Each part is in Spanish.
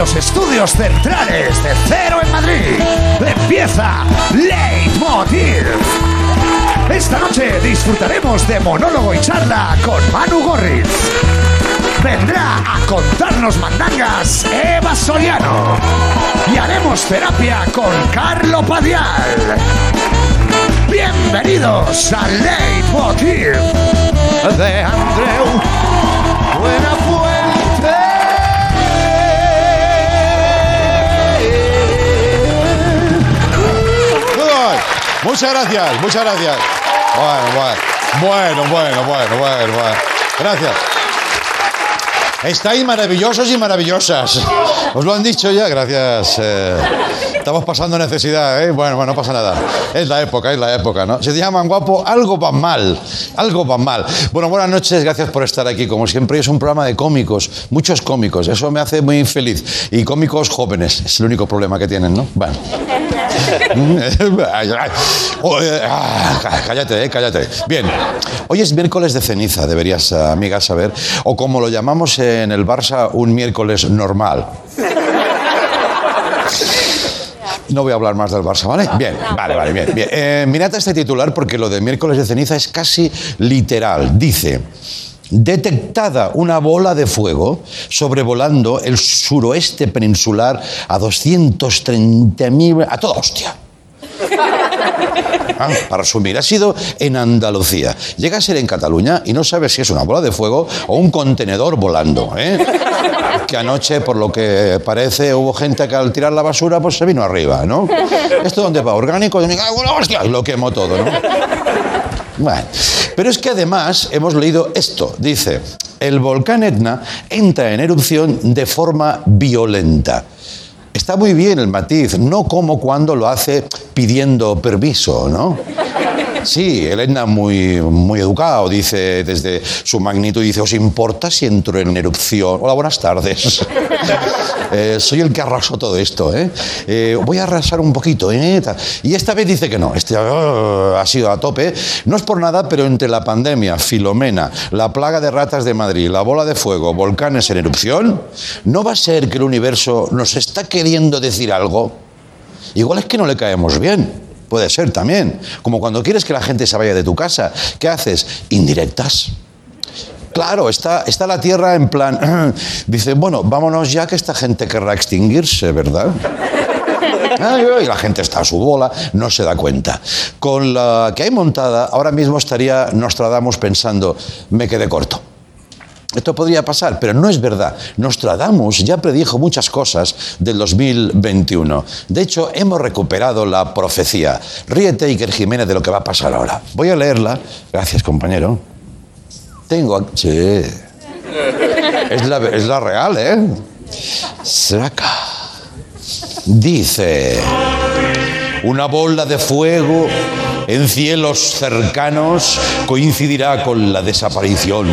Los estudios centrales de Cero en Madrid empieza Leitmotiv. Esta noche disfrutaremos de monólogo y charla con Manu Gorriz. Vendrá a contarnos mandangas Eva Soriano. Y haremos terapia con Carlo Padial. Bienvenidos a Leitmotiv de Andreu Buenafuente. Muchas gracias, muchas gracias. Bueno, bueno, bueno, bueno, bueno, bueno. Gracias. Estáis maravillosos y maravillosas. Os lo han dicho ya, gracias. eh. estamos pasando necesidad, ¿eh? Bueno, bueno, no pasa nada. Es la época, es la época, ¿no? Si te llaman guapo, algo va mal. Algo va mal. Bueno, buenas noches, gracias por estar aquí. Como siempre, es un programa de cómicos, muchos cómicos. Eso me hace muy feliz. Y cómicos jóvenes, es el único problema que tienen, ¿no? Bueno. cállate, eh, cállate. Bien, hoy es miércoles de ceniza, deberías, amiga, saber. O como lo llamamos en el Barça, un miércoles normal. No voy a hablar más del Barça, ¿vale? Bien, vale, vale, bien. bien. Eh, mirad este titular porque lo de miércoles de ceniza es casi literal. Dice, detectada una bola de fuego sobrevolando el suroeste peninsular a 230.000... a toda hostia. Ah, para resumir, ha sido en Andalucía. Llega a ser en Cataluña y no sabes si es una bola de fuego o un contenedor volando. ¿eh? Que anoche, por lo que parece, hubo gente que al tirar la basura pues se vino arriba, ¿no? ¿Esto dónde va? ¿Orgánico? Me cago en la hostia, Lo quemó todo, ¿no? Bueno, pero es que además hemos leído esto. Dice, el volcán Etna entra en erupción de forma violenta. Está muy bien el matiz, no como cuando lo hace pidiendo permiso, ¿no? Sí, el Etna muy, muy educado, dice desde su magnitud, dice, ¿os importa si entro en erupción? Hola, buenas tardes. Eh, soy el que arrasó todo esto, ¿eh? Eh, voy a arrasar un poquito, ¿eh? Y esta vez dice que no, este oh, ha sido a tope. No es por nada, pero entre la pandemia, Filomena, la plaga de ratas de Madrid, la bola de fuego, volcanes en erupción, ¿no va a ser que el universo nos está queriendo decir algo? Igual es que no le caemos bien. Puede ser también. Como cuando quieres que la gente se vaya de tu casa. ¿Qué haces? Indirectas. Claro, está, está la Tierra en plan... Dice, bueno, vámonos ya que esta gente querrá extinguirse, ¿verdad? Y la gente está a su bola, no se da cuenta. Con la que hay montada, ahora mismo estaría Nostradamus pensando, me quedé corto. Esto podría pasar, pero no es verdad. Nostradamus ya predijo muchas cosas del 2021. De hecho, hemos recuperado la profecía. Ríete, Iker Jiménez, de lo que va a pasar ahora. Voy a leerla. Gracias, compañero. Tengo... Sí. Es la, es la real, ¿eh? Saca. Dice... Una bola de fuego en cielos cercanos coincidirá con la desaparición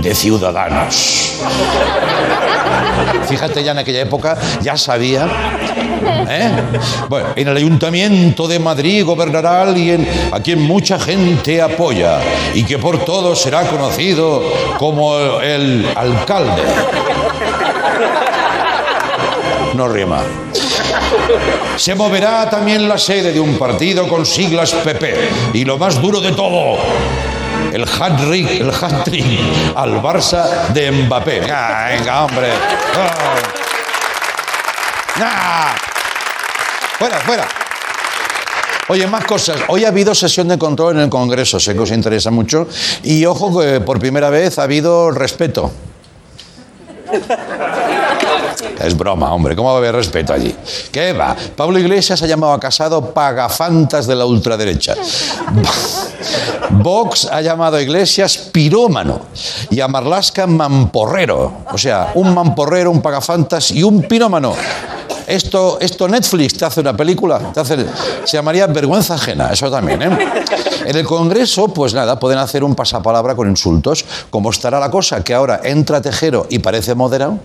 de ciudadanos. Fíjate ya en aquella época, ya sabía. ¿eh? Bueno, en el Ayuntamiento de Madrid gobernará alguien a quien mucha gente apoya y que por todos será conocido como el alcalde. No rima. Se moverá también la sede de un partido con siglas PP. Y lo más duro de todo, el hat-trick, el hat-trick al Barça de Mbappé. Ah, venga, hombre. Ah. Ah. Fuera, fuera. Oye, más cosas. Hoy ha habido sesión de control en el Congreso, sé que os interesa mucho. Y ojo que por primera vez ha habido respeto. Es broma, hombre. ¿Cómo va a haber respeto allí? ¿Qué va? Pablo Iglesias ha llamado a Casado pagafantas de la ultraderecha. Vox ha llamado a Iglesias pirómano y a Marlasca mamporrero. O sea, un mamporrero, un pagafantas y un pirómano. Esto, esto Netflix te hace una película, te hace- se llamaría Vergüenza Ajena, eso también. ¿eh? En el Congreso, pues nada, pueden hacer un pasapalabra con insultos. ¿Cómo estará la cosa? Que ahora entra Tejero y parece moderado.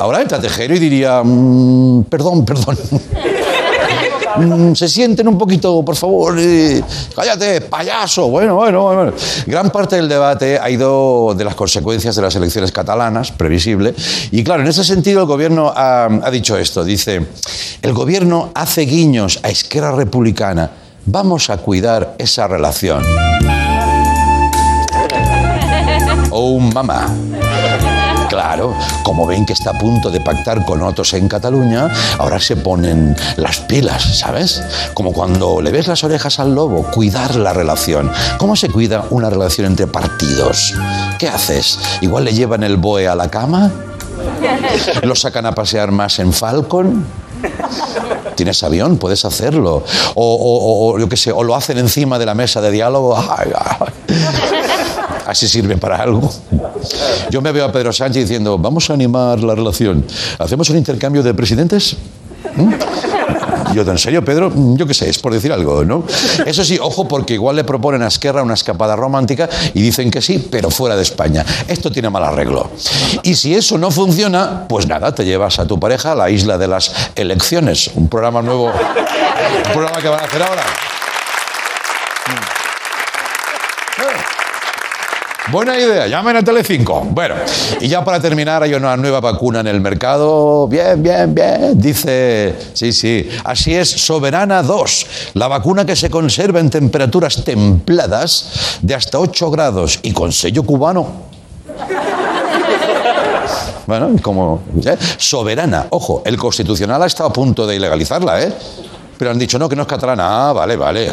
Ahora entra Tejero y diría, "Mm, perdón, perdón. mm, se sienten un poquito, por favor. eh, cállate, payaso. Bueno, bueno, bueno. Gran parte del debate ha ido de las consecuencias de las elecciones catalanas, previsible. Y claro, en ese sentido el gobierno ha, ha dicho esto. Dice, el gobierno hace guiños a Esquerra Republicana. Vamos a cuidar esa relación. Oh, mamá. Claro, como ven que está a punto de pactar con otros en Cataluña, ahora se ponen las pilas, ¿sabes? Como cuando le ves las orejas al lobo, cuidar la relación. ¿Cómo se cuida una relación entre partidos? ¿Qué haces? ¿Igual le llevan el boe a la cama? ¿Lo sacan a pasear más en Falcon? Tienes avión, puedes hacerlo. O, o- lo hacen encima de la mesa de diálogo. Ay, ay. Así sirve para algo. Yo me veo a Pedro Sánchez diciendo, vamos a animar la relación. ¿Hacemos un intercambio de presidentes? ¿Mm? Yo, ¿en serio, Pedro? Mm, Yo qué sé, es por decir algo, ¿no? Eso sí, ojo, porque igual le proponen a Esquerra una escapada romántica y dicen que sí, pero fuera de España. Esto tiene mal arreglo. Y si eso no funciona, pues nada, te llevas a tu pareja a la isla de las elecciones. Un programa nuevo, un programa que van a hacer ahora. Buena idea, llamen a Telecinco. Bueno, y ya para terminar, hay una nueva vacuna en el mercado. Bien, bien, bien. Dice, sí, sí, así es, Soberana 2, la vacuna que se conserva en temperaturas templadas de hasta 8 grados y con sello cubano. Bueno, como ¿eh? soberana, ojo, el constitucional ha estado a punto de ilegalizarla, ¿eh? Pero han dicho, no, que no es catalana. Ah, vale, vale.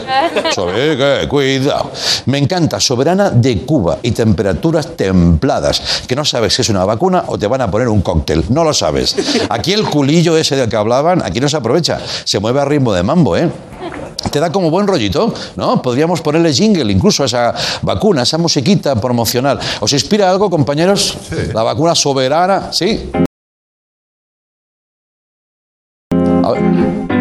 Sobe- que- cuidado. Me encanta, soberana de Cuba y temperaturas templadas. Que no sabes si es una vacuna o te van a poner un cóctel. No lo sabes. Aquí el culillo ese del que hablaban, aquí no se aprovecha. Se mueve a ritmo de mambo, ¿eh? Te da como buen rollito, ¿no? Podríamos ponerle jingle incluso a esa vacuna, a esa musiquita promocional. ¿Os inspira algo, compañeros? La vacuna soberana, ¿sí? A ver.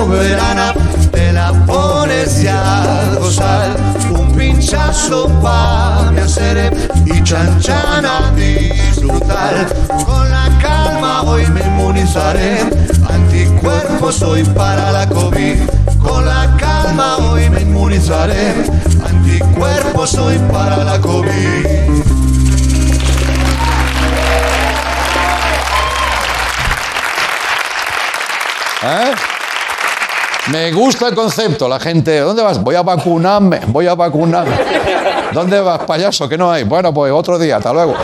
Soberana te la pones ya a gozar. Un pinchazo pa' me hacer y chan chan a disfrutar. Con la calma hoy me inmunizaré. Anticuerpos soy para la COVID. Con la calma hoy me inmunizaré. Anticuerpos soy para la COVID. ¿Eh? Me gusta el concepto, la gente, ¿dónde vas? Voy a vacunarme, voy a vacunarme. ¿Dónde vas, payaso? Que no hay. Bueno, pues otro día, hasta luego.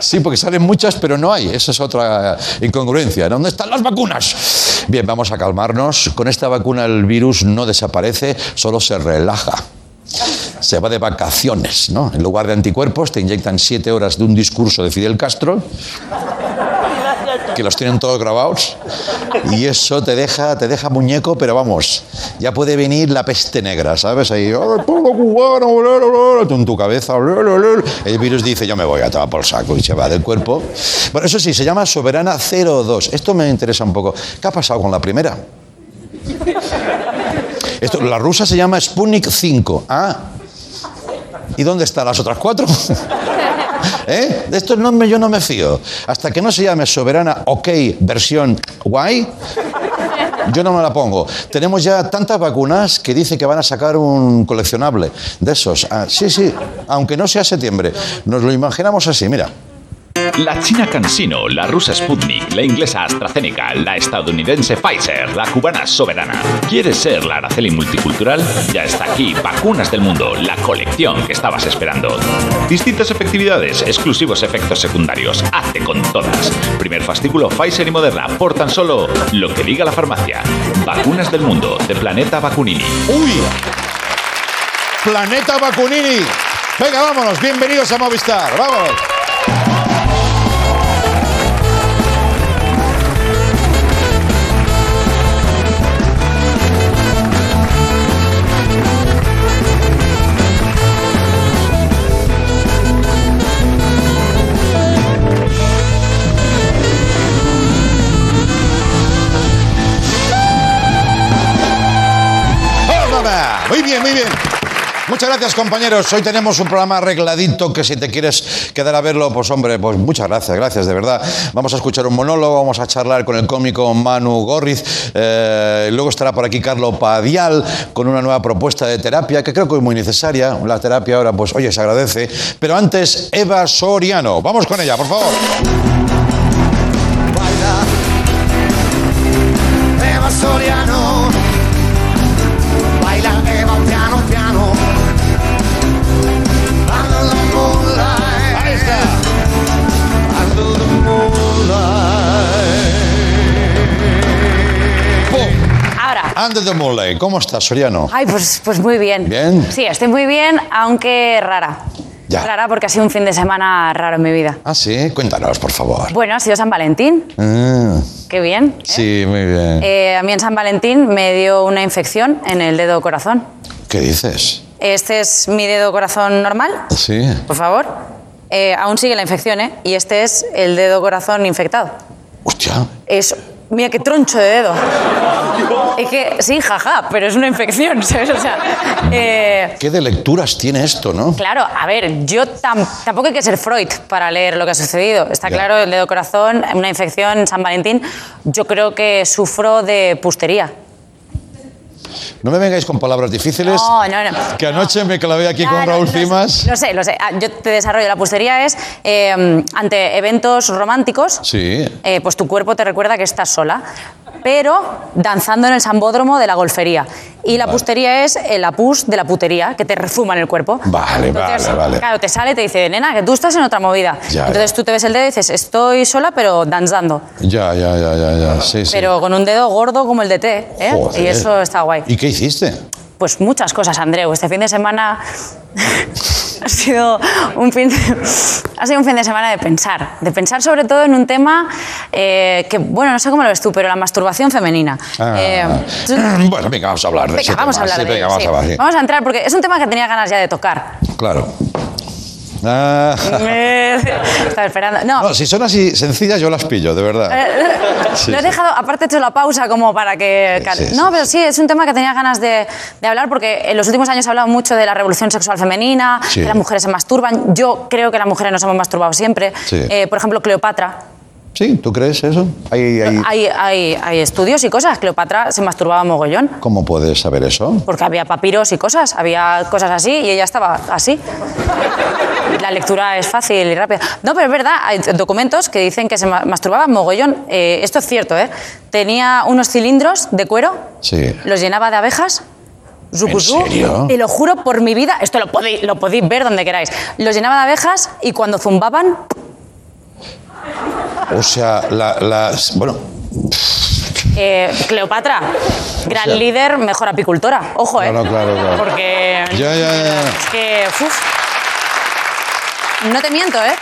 Sí, porque salen muchas, pero no hay. Esa es otra incongruencia. ¿Dónde están las vacunas? Bien, vamos a calmarnos. Con esta vacuna el virus no desaparece, solo se relaja. Se va de vacaciones, ¿no? En lugar de anticuerpos te inyectan siete horas de un discurso de Fidel Castro que los tienen todos grabados y eso te deja, te deja muñeco, pero vamos, ya puede venir la peste negra, ¿sabes? Ahí, "Ay, el pueblo cubano, bla, bla, bla", tú en tu cabeza, el virus dice, yo me voy a tomar por saco y se va del cuerpo. Bueno, eso sí, se llama Soberana 02. Esto me interesa un poco. ¿Qué ha pasado con la primera? Esto, la rusa se llama Sputnik 5. Ah. ¿Y dónde están las otras cuatro? ¿Eh? De estos yo no me fío. Hasta que no se llame Soberana OK versión guay, yo no me la pongo. Tenemos ya tantas vacunas que dice que van a sacar un coleccionable de esos. Ah, sí, sí, aunque no sea septiembre. Nos lo imaginamos así, mira. La china CanSino, la rusa Sputnik, la inglesa AstraZeneca, la estadounidense Pfizer, la cubana Soberana. ¿Quieres ser la Araceli multicultural? Ya está aquí, Vacunas del Mundo, la colección que estabas esperando. Distintas efectividades, exclusivos efectos secundarios. Hazte con todas. Primer fascículo Pfizer y Moderna por tan solo lo que diga la farmacia. Vacunas del Mundo, de Planeta Vacunini. ¡Uy! Planeta Vacunini. Venga, vámonos. Bienvenidos a Movistar. Vamos. Muy bien, muy bien. Muchas gracias, compañeros. Hoy tenemos un programa arregladito que si te quieres quedar a verlo, pues hombre, pues muchas gracias, gracias, de verdad. Vamos a escuchar un monólogo, vamos a charlar con el cómico Manu Gorriz. eh, luego estará por aquí Carlo Padial con una nueva propuesta de terapia que creo que es muy necesaria. La terapia ahora, pues oye, se agradece. Pero antes, Eva Soriano. Vamos con ella, por favor. Eva Soriano Under the Moonlight. ¿Cómo estás, Soriano? Ay, pues, pues muy bien. ¿Bien? Sí, estoy muy bien, aunque rara. Ya. Rara porque ha sido un fin de semana raro en mi vida. Ah, sí, cuéntanos, por favor. Bueno, ha sido San Valentín. Ah, Qué bien. ¿eh? sí, muy bien. Eh, a mí en San Valentín me dio una infección en el dedo corazón. ¿Qué dices? Este es mi dedo corazón normal, Sí. por favor. Eh, aún sigue la infección, ¿eh? Y este es el dedo corazón infectado. Hostia. Es. Mira qué troncho de dedo. Es que, sí, jaja, pero es una infección, ¿sabes? O sea. eh, ¿Qué de lecturas tiene esto, no? Claro, a ver, yo tam- tampoco hay que ser Freud para leer lo que ha sucedido. Está Ya. claro, el dedo corazón, una infección San Valentín. Yo creo que sufro de pustería. No me vengáis con palabras difíciles. No, no, no. Que anoche me clavé aquí con Claro, Raúl sé, Cimas. Lo sé, lo sé. Ah, Yo te desarrollo. La pustería es eh, ante eventos románticos. Sí. eh, pues tu cuerpo te recuerda que estás sola, pero danzando en el sambódromo de la golfería. Y la Vale. pustería es el apus de la putería, que te refuma en el cuerpo. Vale, vale, vale. Claro, te sale y te dice, nena, que tú estás en otra movida. Ya, Entonces ya. tú te ves el dedo y dices, estoy sola, pero danzando. Ya, ya, ya, ya, ya. Sí, sí. Pero con un dedo gordo como el de té. ¿eh? Joder. Y eso está guay. ¿Y qué hiciste? Pues muchas cosas, Andreu. Este fin de semana ha sido un fin de, ha sido un fin de semana de pensar, de pensar sobre todo en un tema eh, que bueno no sé cómo lo ves tú, pero la masturbación femenina. Ah. Eh, bueno, venga, vamos a hablar de venga, ese vamos a hablar Sí, de venga, ello, vamos sí. a hablar, sí. Vamos a entrar porque es un tema que tenía ganas ya de tocar. Claro. Ah. Estaba esperando. No, No, si son así sencillas, yo las pillo, de verdad. Sí, lo he sí. dejado, aparte he hecho la pausa como para que... Sí, no, pero sí, es un tema que tenía ganas de, de hablar porque en los últimos años ha hablado mucho de la revolución sexual femenina, que las mujeres se masturban. Yo creo que las mujeres nos hemos masturbado siempre. Eh, por ejemplo, Cleopatra. ¿Sí? ¿Tú crees eso? Hay, hay- Hay, hay, hay estudios y cosas. Cleopatra se masturbaba mogollón ¿Cómo puedes saber eso? porque había papiros y cosas, había cosas así y ella estaba así. La lectura es fácil y rápida. No, pero es verdad, hay documentos que dicen que se ma- masturbaba mogollón. Eh, esto es cierto, ¿eh? Tenía unos cilindros de cuero, Sí. los llenaba de abejas. zucuzú, serio? Te lo juro por mi vida, esto lo podéis, lo podéis ver donde queráis. Los llenaba de abejas y cuando zumbaban, O sea, la, las... Bueno, eh, Cleopatra, gran sea- líder, mejor apicultora. Ojo, ¿eh? Claro, claro, claro. Porque. ya, ya, ya. Es que. uf. No te miento, ¿eh?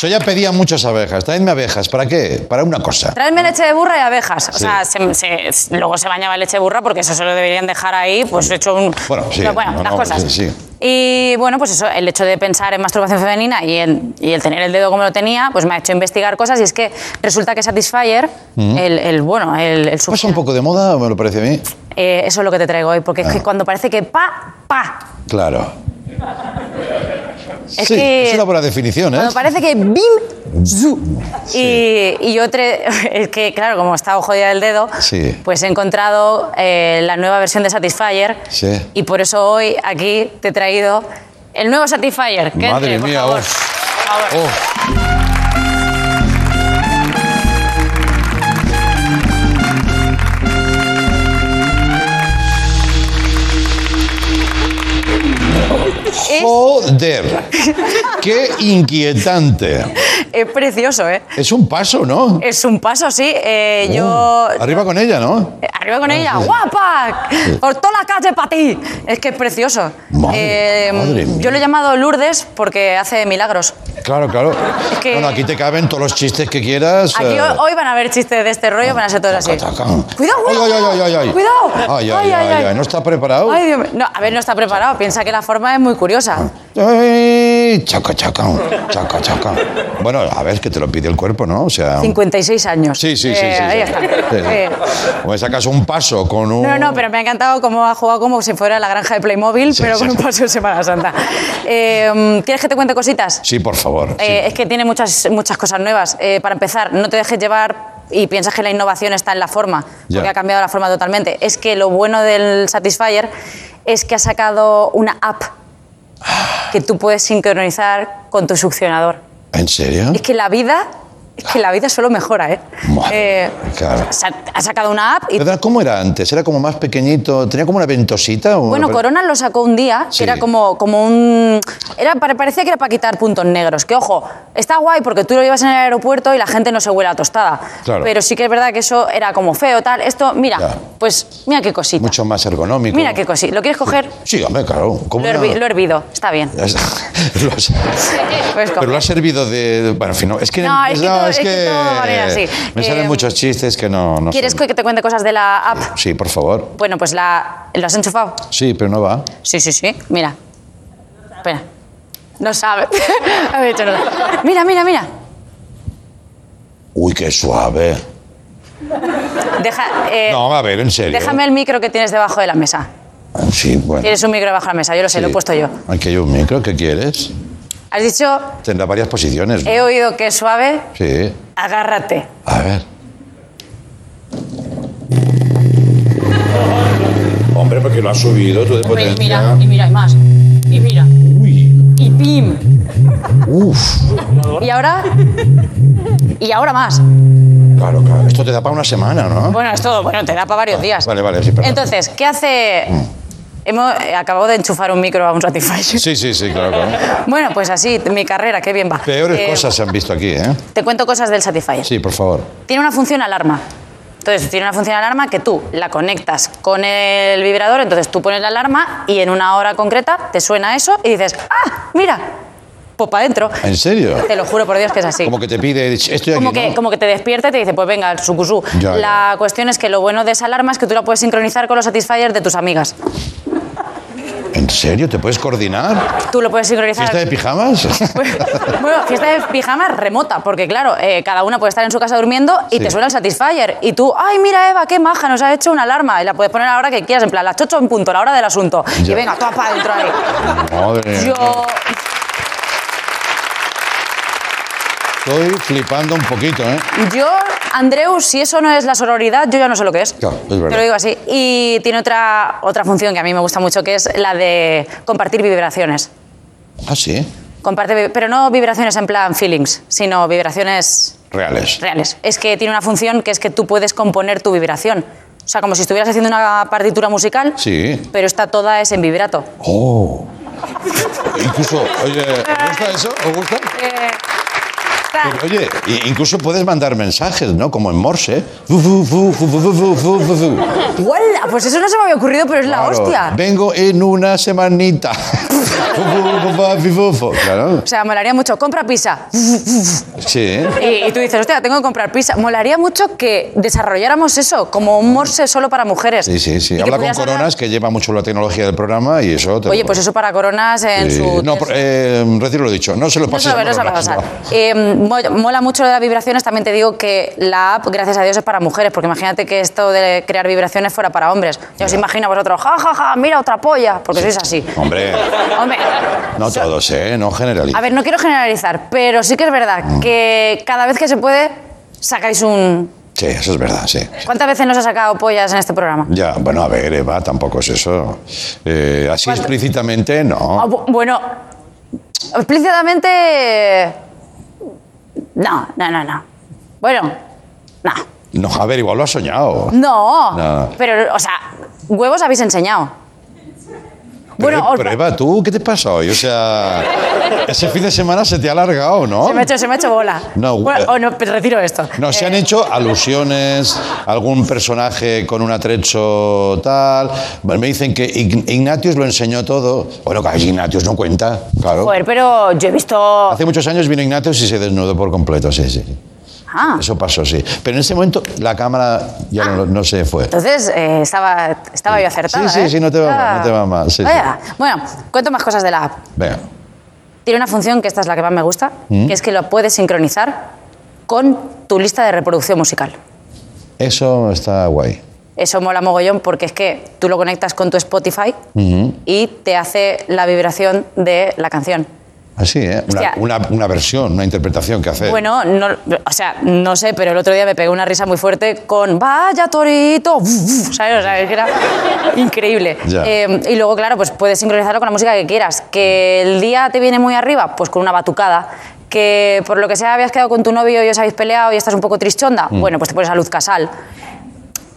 Yo ya pedía muchas abejas. Traedme abejas. ¿Para qué? Para una cosa. Traedme leche de burra y abejas. O sea, se- se- luego se bañaba en leche de burra porque eso se lo deberían dejar ahí, pues hecho un. Bueno, sí, Pero bueno, no, las no, cosas. sí, sí. Y bueno, pues eso, el hecho de pensar en masturbación femenina y el, y el tener el dedo como lo tenía, pues me ha hecho investigar cosas y es que resulta que Satisfyer, el, el, bueno, el, el ¿Pasa un poco de moda, me lo parece a mí? eh, eso es lo que te traigo hoy, porque Ah. es que cuando parece que pa, pa, Claro. Es sí, que- es una buena definición, ¿eh? Cuando parece que bim, zu. Y, y yo, tre- es que claro, como estaba jodida del dedo, Sí. pues he encontrado eh, la nueva versión de Satisfyer. Sí. Y por eso hoy aquí te he traído el nuevo Satisfyer. Madre entre, por mía, favor. uf. Por favor. Oh, joder. Qué inquietante. Es precioso, ¿eh? Es un paso, ¿no? Es un paso, sí. Eh, yo. Uh, arriba con ella, ¿no? Eh, Arriba con ella, sí. guapa, por toda la calle para ti. Es que es precioso. Madre- Eh, madre yo lo he llamado Lourdes porque hace milagros. claro, claro. que- Bueno, aquí te caben todos los chistes que quieras. Aquí eh. hoy, van a haber chistes de este rollo, van a ser todos así. Taca, taca. Cuidado, Ay, cuidado. ay, ay, ay, ay. Cuidado. Ay, ay, ay, ay, ¿No está preparado? Ay, Dios mío. No, a ver, no está preparado. Piensa que la forma es muy curiosa. Ay, chaca, chaca, chaca, chaca. Bueno, a ver, que te lo pide el cuerpo, ¿no? O sea... 56 años. Sí, sí, sí, Eh, sí. Ahí sí. está. Sí, sí. Eh, O me sacas un paso con un... No, no, pero me ha encantado cómo ha jugado como si fuera la granja de Playmobil, pero con un paso de Semana Santa. Eh, ¿Quieres que te cuente cositas? Sí, por favor. Eh, es que tiene muchas, muchas cosas nuevas. Eh, para empezar, no te dejes llevar y piensas que la innovación está en la forma, porque ha cambiado la forma totalmente. Es que lo bueno del Satisfyer es que ha sacado una app que tú puedes sincronizar con tu succionador. ¿En serio? Es que la vida, que la vida solo mejora, ¿eh? Madre, Eh, claro. ha sacado una app y. ¿Cómo era antes? ¿Era como más pequeñito? ¿Tenía como una ventosita? Bueno, Corona lo sacó un día, Sí. que era como, como un... Era, pare- parecía que era para quitar puntos negros. Que, ojo, está guay porque tú lo llevas en el aeropuerto y la gente no se huele a tostada. Claro. Pero sí que es verdad que eso era como feo, tal. Esto, mira, Ya. pues mira qué cosita. Mucho más ergonómico. Mira qué cosita. ¿Lo quieres coger? Sí, hombre, claro. ¿Cómo Lo, hervi- lo he hervido, está bien. Lo has- Puedes Pero lo ha servido de... Bueno, en fin, no, es que... No, es que todo- es que bien así. Me salen Eh, muchos chistes que no... no ¿Quieres son- que te cuente cosas de la app? Sí, por favor. Bueno, pues la... ¿Lo has enchufado? Sí, pero no va. Sí, sí, sí. Mira. Espera. No sabe. Dicho no. Mira, mira, mira. Uy, qué suave. Deja, eh, No, a ver, en serio. déjame el micro que tienes debajo de la mesa. Sí, bueno. Tienes un micro debajo de la mesa, yo lo sé, Sí. lo he puesto yo. Aquí hay un micro, ¿qué quieres? Has dicho, Tendrá varias posiciones. ¿no? he oído que es suave, Sí. agárrate. A ver. Hombre, porque lo has subido tú de potencia. mira, y mira, y más. Y mira. Y pim. Uf. Y ahora. Y ahora más. Claro, claro. Esto te da para una semana, ¿no? Bueno, es todo. Bueno, te da para varios días. Vale, vale, sí, perdón. Entonces, ¿qué hace.? Hemos eh, acabado de enchufar un micro a un Satisfyer. Sí, sí, sí, claro, claro. Bueno, pues así, mi carrera, qué bien va. Peores Eh, cosas se han visto aquí, ¿eh? Te cuento cosas del Satisfyer. Sí, por favor. Tiene una función alarma. Entonces, tiene una función alarma que tú la conectas con el vibrador, entonces tú pones la alarma y en una hora concreta te suena eso y dices, ¡ah, mira! Pues para adentro. ¿En serio? Te lo juro por Dios que es así. Como que te pide, estoy aquí, Como que, ¿no? como que te despierta y te dice, pues venga, sucusú. Ya, ya. La cuestión es que lo bueno de esa alarma es que tú la puedes sincronizar con los Satisfyers de tus amigas. ¿En serio? ¿Te puedes coordinar? Tú lo puedes sincronizar. ¿Fiesta de pijamas? bueno, fiesta de pijama remota, porque claro, eh, cada una puede estar en su casa durmiendo y Sí. te suena el Satisfyer. Y tú, ay, mira Eva, qué maja, nos ha hecho una alarma. Y la puedes poner a la hora que quieras, en plan, las 8 en punto, la hora del asunto. Ya. Y venga, toda para adentro ahí. Madre. Yo. Estoy flipando un poquito, ¿eh? Yo, Andreu, si eso no es la sororidad, yo ya no sé lo que es. Claro, es verdad. Te lo digo así. Y tiene otra, otra función que a mí me gusta mucho, que es la de compartir vibraciones. Ah, sí. Comparte, pero no vibraciones en plan feelings, sino vibraciones Reales. reales. Es que tiene una función que es que tú puedes componer tu vibración. O sea, como si estuvieras haciendo una partitura musical, Sí. pero esta toda es en vibrato. Oh. Incluso, oye, ¿os gusta eso? ¿Os gusta? oye, incluso puedes mandar mensajes, ¿no? Como en Morse. ¡Huela! Pues eso no se me había ocurrido, pero es la hostia. Vengo en una semanita. claro. O sea, molaría mucho. Compra pizza. Sí. Y, tú dices, hostia, tengo que comprar pizza. Molaría mucho que desarrolláramos eso, como un Morse solo para mujeres. Sí, sí, sí. Habla con Coronas, que lleva mucho la tecnología del programa y eso. Te oye, pues eso para Coronas en su. No, eh, recién lo he dicho. No se lo pases. No se a no se lo pasar. Eh, mola mucho lo de las vibraciones. También te digo que la app, gracias a Dios, es para mujeres. Porque imagínate que esto de crear vibraciones fuera para hombres. Ya os imagino a vosotros, ja, ja, ja, mira otra polla. Porque sois así. Hombre, Hombre, no todos, ¿eh? No generalizo. a ver, no quiero generalizar, pero sí que es verdad Mm. que cada vez que se puede, sacáis un... Sí, eso es verdad, sí. ¿Cuántas veces nos ha sacado pollas en este programa? Ya, bueno, a ver, Eva, tampoco es eso. Eh, así ¿Cuánto? explícitamente, Ah, no. bu- bueno, explícitamente... No, no, no, no. Bueno, no. No, a ver, igual lo has soñado. No, No. pero, o sea, huevos habéis enseñado. Bueno, os- pero Eva, ¿tú qué te pasa hoy? O sea, ese fin de semana se te ha alargado, ¿no? Se me ha hecho, se me ha hecho bola. No, Bueno, eh, oh, no, retiro esto. No, se Eh, han hecho alusiones, algún personaje con un atrecho tal. Me dicen que Ign- Ignatius lo enseñó todo. Bueno, que Ignatius no cuenta, claro. Joder, pero yo he visto. Hace muchos años vino Ignatius y se desnudó por completo, sí, sí. Ah, Eso pasó, sí. Pero en ese momento la cámara ya no, no se fue. entonces eh, estaba, estaba yo acertada. Sí, sí, ¿eh? sí, no te va mal, no te va mal, sí. Bueno, cuento más cosas de la app. Venga. Tiene una función que esta es la que más me gusta, ¿Mm? que es que lo puedes sincronizar con tu lista de reproducción musical. Eso está guay. Eso mola mogollón porque es que tú lo conectas con tu Spotify y te hace la vibración de la canción. Así, ¿eh? Una, Hostia. una, una versión, una interpretación que hace. Bueno, no, o sea, no sé, pero el otro día me pegué una risa muy fuerte con Vaya Torito, ¿sabes? O sea, que era increíble. Eh, y luego, claro, pues puedes sincronizarlo con la música que quieras. Que el día te viene muy arriba, pues con una batucada. Que por lo que sea habías quedado con tu novio y os habéis peleado y estás un poco tristonda, Mm. bueno, pues te pones a Luz Casal.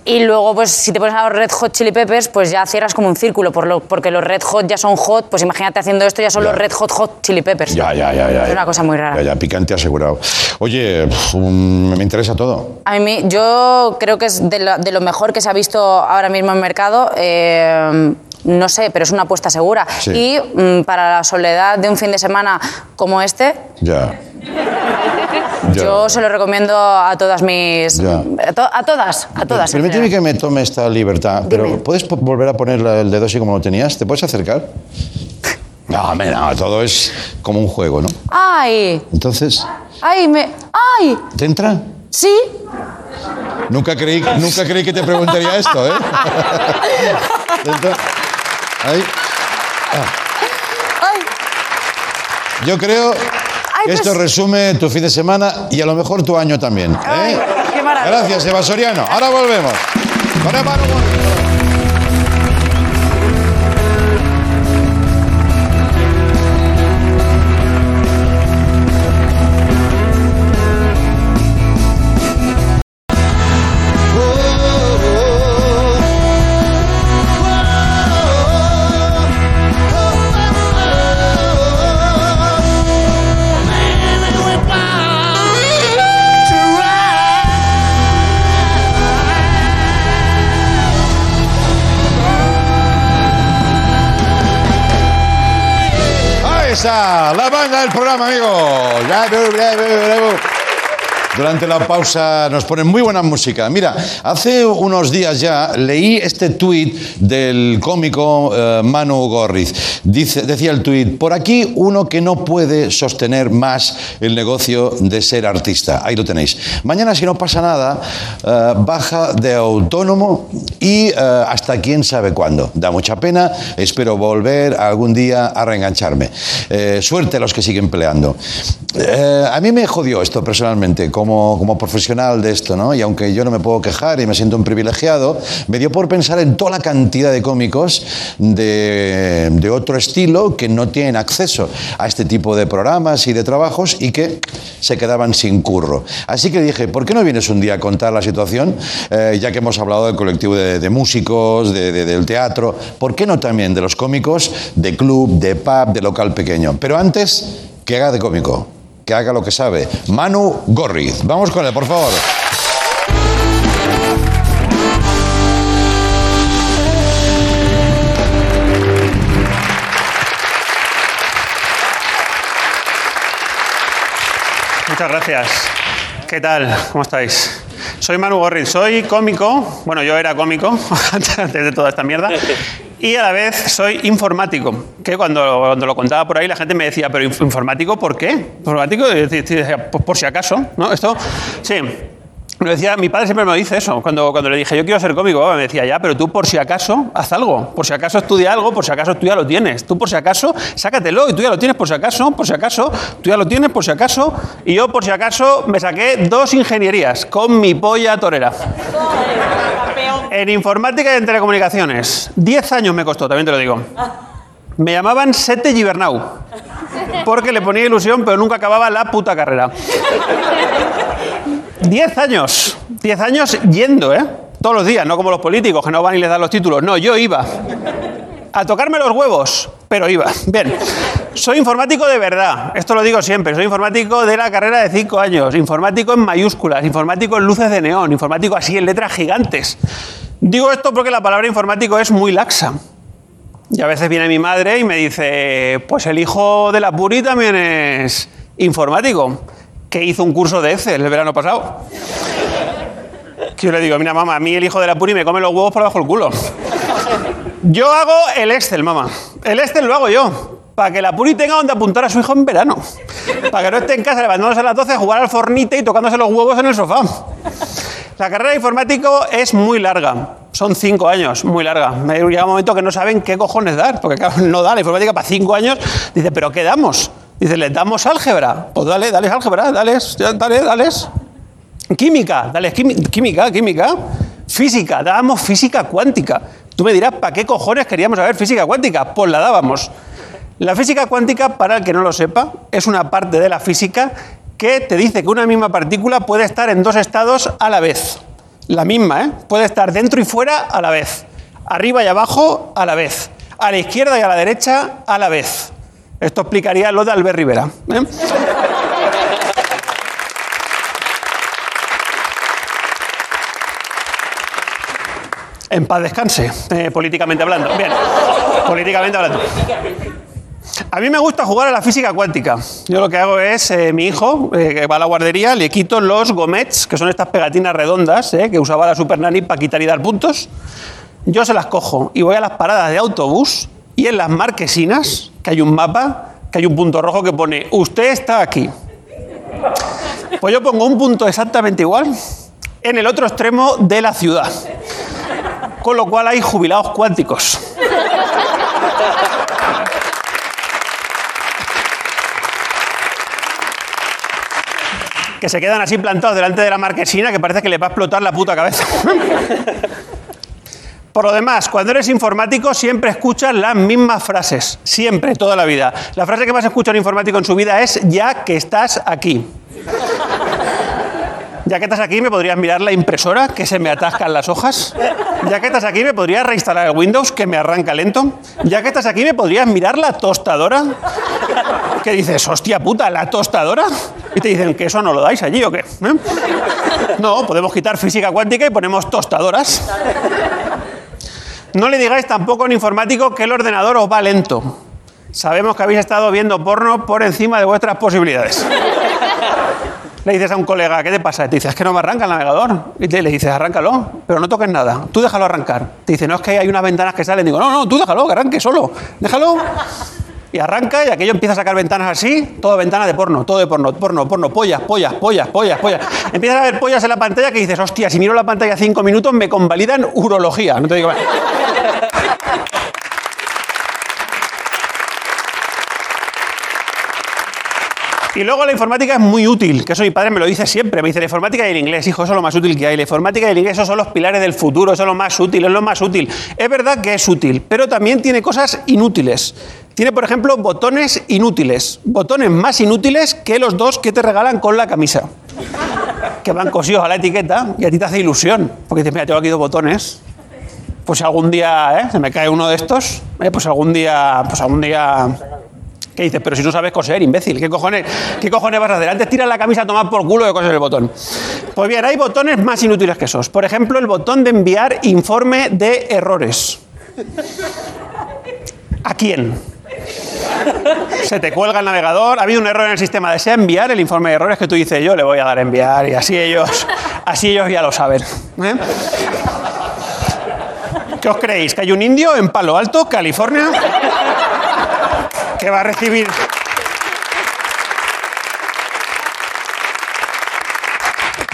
Y luego, pues si te pones a los Red Hot Chili Peppers, pues ya cierras como un círculo, por lo- porque los Red Hot ya son hot, pues imagínate haciendo esto, ya son Ya. los Red Hot Hot Chili Peppers. Ya, ya, ya, ya. Es una cosa muy rara. Ya, ya, picante asegurado. Oye, um, me interesa todo. A mí, yo creo que es de lo, de lo mejor que se ha visto ahora mismo en mercado. eh, no sé, pero es una apuesta segura. Sí. Y mm, para la soledad de un fin de semana como este, Ya. Yo se lo recomiendo a todas mis. Ya. A, to- a todas, a todas. Permíteme que me tome esta libertad, pero ¿puedes volver a poner el dedo así como lo tenías? ¿Te puedes acercar? No, no, todo es como un juego, ¿no? ¡Ay! Entonces, ¡Ay! Me, ¡Ay! ¿te entra? ¿Sí? Nunca creí, nunca creí que te preguntaría esto, ¿eh? ¿Te entra? Ahí. ¡Ay! Yo creo Ay, esto pues- resume tu fin de semana y a lo mejor tu año también. ¿eh? Ay, qué maravilla. Gracias, Eva Soriano. Ahora volvemos. Con Eva la banda del programa, amigos. Durante la pausa nos ponen muy buena música. Mira, hace unos días ya leí este tuit del cómico eh, Manu Gorriz. Dice, decía el tuit, por aquí uno que no puede sostener más el negocio de ser artista. Ahí lo tenéis. Mañana, si no pasa nada, eh, baja de autónomo y eh, hasta quién sabe cuándo. Da mucha pena, espero volver algún día a reengancharme. Eh, suerte a los que siguen peleando. Eh, a mí me jodió esto personalmente, como, profesional de esto, ¿no? Y aunque yo no me puedo quejar y me siento un privilegiado, me dio por pensar en toda la cantidad de cómicos de, otro estilo que no tienen acceso a este tipo de programas y de trabajos y que se quedaban sin curro. Así que dije, ¿por qué no vienes un día a contar la situación? Eh, ya que hemos hablado del colectivo de, músicos, de- de- del teatro, ¿por qué no también de los cómicos de club, de pub, de local pequeño? Pero antes, que haga de cómico, que haga lo que sabe. Manu Gorriz. Vamos con él, por favor. Muchas gracias. ¿Qué tal? ¿Cómo estáis? Soy Manu Gorrin, soy cómico, bueno, yo era cómico antes de toda esta mierda, y a la vez soy informático, que cuando, cuando lo contaba por ahí la gente me decía, pero inf- informático, ¿por qué? Informático, y decía, decía, "Pues por si acaso, ¿no? Esto, sí. Me decía, mi padre siempre me dice eso. Cuando, cuando le dije, yo quiero ser cómico, me decía, ya, pero tú por si acaso, haz algo. Por si acaso estudia algo, por si acaso tú ya lo tienes. Tú por si acaso, sácatelo y tú ya lo tienes por si acaso, por si acaso, tú ya lo tienes por si acaso. Y yo por si acaso me saqué dos ingenierías con mi polla torera. En informática y en telecomunicaciones. Diez años me costó, también te lo digo. Me llamaban Sete Gibernau. Porque le ponía ilusión, pero nunca acababa la puta carrera. Diez años. Diez años yendo, ¿eh? Todos los días, no como los políticos que no van y les dan los títulos. No, yo iba. A tocarme los huevos, pero iba. Bien, soy informático de verdad, esto lo digo siempre, soy informático de la carrera de cinco años, informático en mayúsculas, informático en luces de neón, informático así en letras gigantes. Digo esto porque la palabra informático es muy laxa. Y a veces viene mi madre y me dice, pues el hijo de la Puri también es informático, que hizo un curso de Excel el verano pasado. Yo le digo, mira mamá, a mí el hijo de la Puri me come los huevos por debajo del culo. Yo hago el Excel, mamá. El Excel lo hago yo. Para que la Puri tenga donde apuntar a su hijo en verano. Para que no esté en casa levantándose a las 12 a jugar al fornite y tocándose los huevos en el sofá. La carrera de informático es muy larga. Son cinco años, muy larga. Llega un momento que no saben qué cojones dar, porque claro, no da la informática para cinco años. Dice, ¿pero qué damos? Dice, ¿le damos álgebra? Pues dale, dale álgebra, dale, dale, dale. Química, dale, química, química. Física, dábamos física cuántica. Tú me dirás, ¿para qué cojones queríamos saber física cuántica? Pues la dábamos. La física cuántica, para el que no lo sepa, es una parte de la física que te dice que una misma partícula puede estar en dos estados a la vez. La misma, ¿eh? Puede estar dentro y fuera a la vez. Arriba y abajo a la vez. A la izquierda y a la derecha a la vez. Esto explicaría lo de Albert Rivera. ¿eh? En paz descanse, eh, políticamente hablando. Bien, políticamente hablando. A mí me gusta jugar a la física cuántica. Yo lo que hago es, eh, mi hijo, que va a la guardería, le quito los gomets, que son estas pegatinas redondas que usaba la Super Nanny para quitar y dar puntos. Yo se las cojo y voy a las paradas de autobús y en las marquesinas, que hay un mapa, que hay un punto rojo que pone, usted está aquí. Pues yo pongo un punto exactamente igual en el otro extremo de la ciudad con lo cual hay jubilados cuánticos. que se quedan así plantados delante de la marquesina que parece que les va a explotar la puta cabeza. Por lo demás, cuando eres informático siempre escuchas las mismas frases, siempre, toda la vida. La frase que más escucha un informático en su vida es ya que estás aquí. Ya que estás aquí, ¿me podrías mirar la impresora que se me atascan las hojas? Ya que estás aquí, ¿me podrías reinstalar el Windows que me arranca lento? Ya que estás aquí, ¿me podrías mirar la tostadora? ¿Qué dices? Hostia puta, ¿la tostadora? Y te dicen que eso no lo dais allí o qué. ¿Eh? No, podemos quitar física cuántica y ponemos tostadoras. No le digáis tampoco un informático que el ordenador os va lento. Sabemos que habéis estado viendo porno por encima de vuestras posibilidades le dices a un colega, ¿qué te pasa? Te dice, es que no me arranca el navegador. Y le dices, arráncalo, pero no toques nada. Tú déjalo arrancar. Te dice, no, es que hay unas ventanas que salen. Digo, no, no, tú déjalo, que arranque solo. Déjalo. Y arranca y aquello empieza a sacar ventanas así, todo ventana de porno, todo de porno, porno, porno, pollas, pollas, pollas, pollas, pollas. Empiezas a ver pollas en la pantalla que dices, hostia, si miro la pantalla cinco minutos me convalidan urología. No te digo, Y luego la informática es muy útil, que eso mi padre me lo dice siempre. Me dice, la informática y el inglés, hijo, eso es lo más útil que hay. La informática y el inglés son los pilares del futuro, es lo más útil, es lo más útil. Es verdad que es útil, pero también tiene cosas inútiles. Tiene, por ejemplo, botones inútiles. Botones más inútiles que los dos que te regalan con la camisa. Que van cosidos a la etiqueta y a ti te hace ilusión. Porque dices, mira, tengo aquí dos botones. Pues si algún día ¿eh? se me cae uno de estos, eh, pues algún día, pues algún día ¿Qué dices? Pero si no sabes coser, imbécil. ¿Qué cojones, ¿Qué cojones vas a hacer? Antes tiras la camisa a tomar por culo de coser el botón. Pues bien, hay botones más inútiles que esos. Por ejemplo, el botón de enviar informe de errores. ¿A quién? Se te cuelga el navegador, ha habido un error en el sistema, desea enviar el informe de errores que tú dices, yo le voy a dar a enviar y así ellos, así ellos ya lo saben. ¿eh? ¿Qué os creéis? ¿Que hay un indio en Palo Alto, California? que va a recibir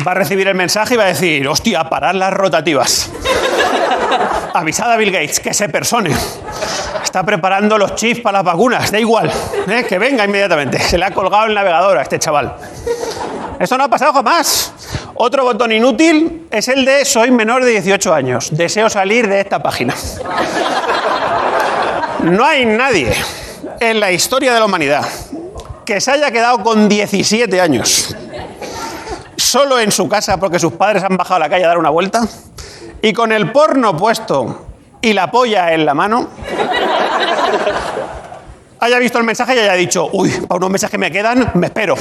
va a recibir el mensaje y va a decir, hostia, parar las rotativas. Avisad a Bill Gates que se persone. Está preparando los chips para las vacunas, da igual, ¿eh? que venga inmediatamente. Se le ha colgado el navegador a este chaval. Esto no ha pasado jamás. Otro botón inútil es el de soy menor de 18 años. Deseo salir de esta página. No hay nadie en la historia de la humanidad que se haya quedado con 17 años solo en su casa porque sus padres han bajado a la calle a dar una vuelta y con el porno puesto y la polla en la mano haya visto el mensaje y haya dicho, uy, para unos meses que me quedan, me espero.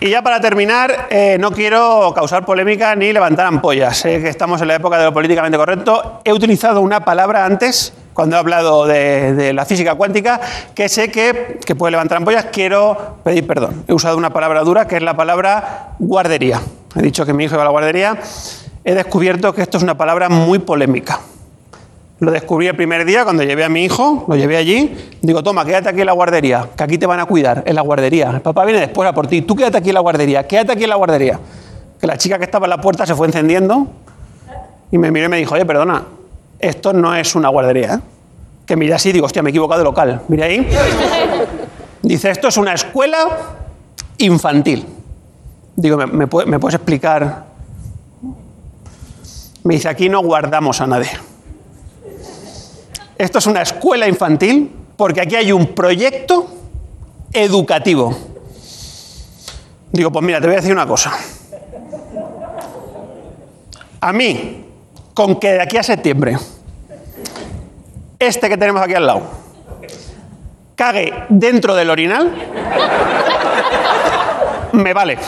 Y ya para terminar, eh, no quiero causar polémica ni levantar ampollas. Sé que estamos en la época de lo políticamente correcto. He utilizado una palabra antes, cuando he hablado de, de la física cuántica, que sé que, que puede levantar ampollas. Quiero pedir perdón. He usado una palabra dura, que es la palabra guardería. He dicho que mi hijo iba a la guardería. He descubierto que esto es una palabra muy polémica. Lo descubrí el primer día cuando llevé a mi hijo, lo llevé allí. Digo, toma, quédate aquí en la guardería, que aquí te van a cuidar, en la guardería. El papá viene después a por ti. Tú quédate aquí en la guardería, quédate aquí en la guardería. Que la chica que estaba en la puerta se fue encendiendo y me miró y me dijo, oye, perdona, esto no es una guardería. ¿eh?". Que miré así, digo, hostia, me he equivocado de local. Mira ahí. Dice, esto es una escuela infantil. Digo, ¿me, me me puedes explicar? Me dice, aquí no guardamos a nadie. Esto es una escuela infantil porque aquí hay un proyecto educativo. Digo, pues mira, te voy a decir una cosa. A mí, con que de aquí a septiembre, este que tenemos aquí al lado, cague dentro del orinal, me vale.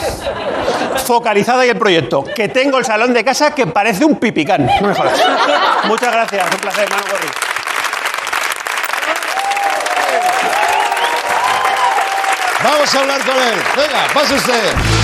Focalizado ahí el proyecto. Que tengo el salón de casa que parece un pipicán. Muchas gracias. Un placer, Manu Gorri. Vamos a hablar con él. Venga, pase usted.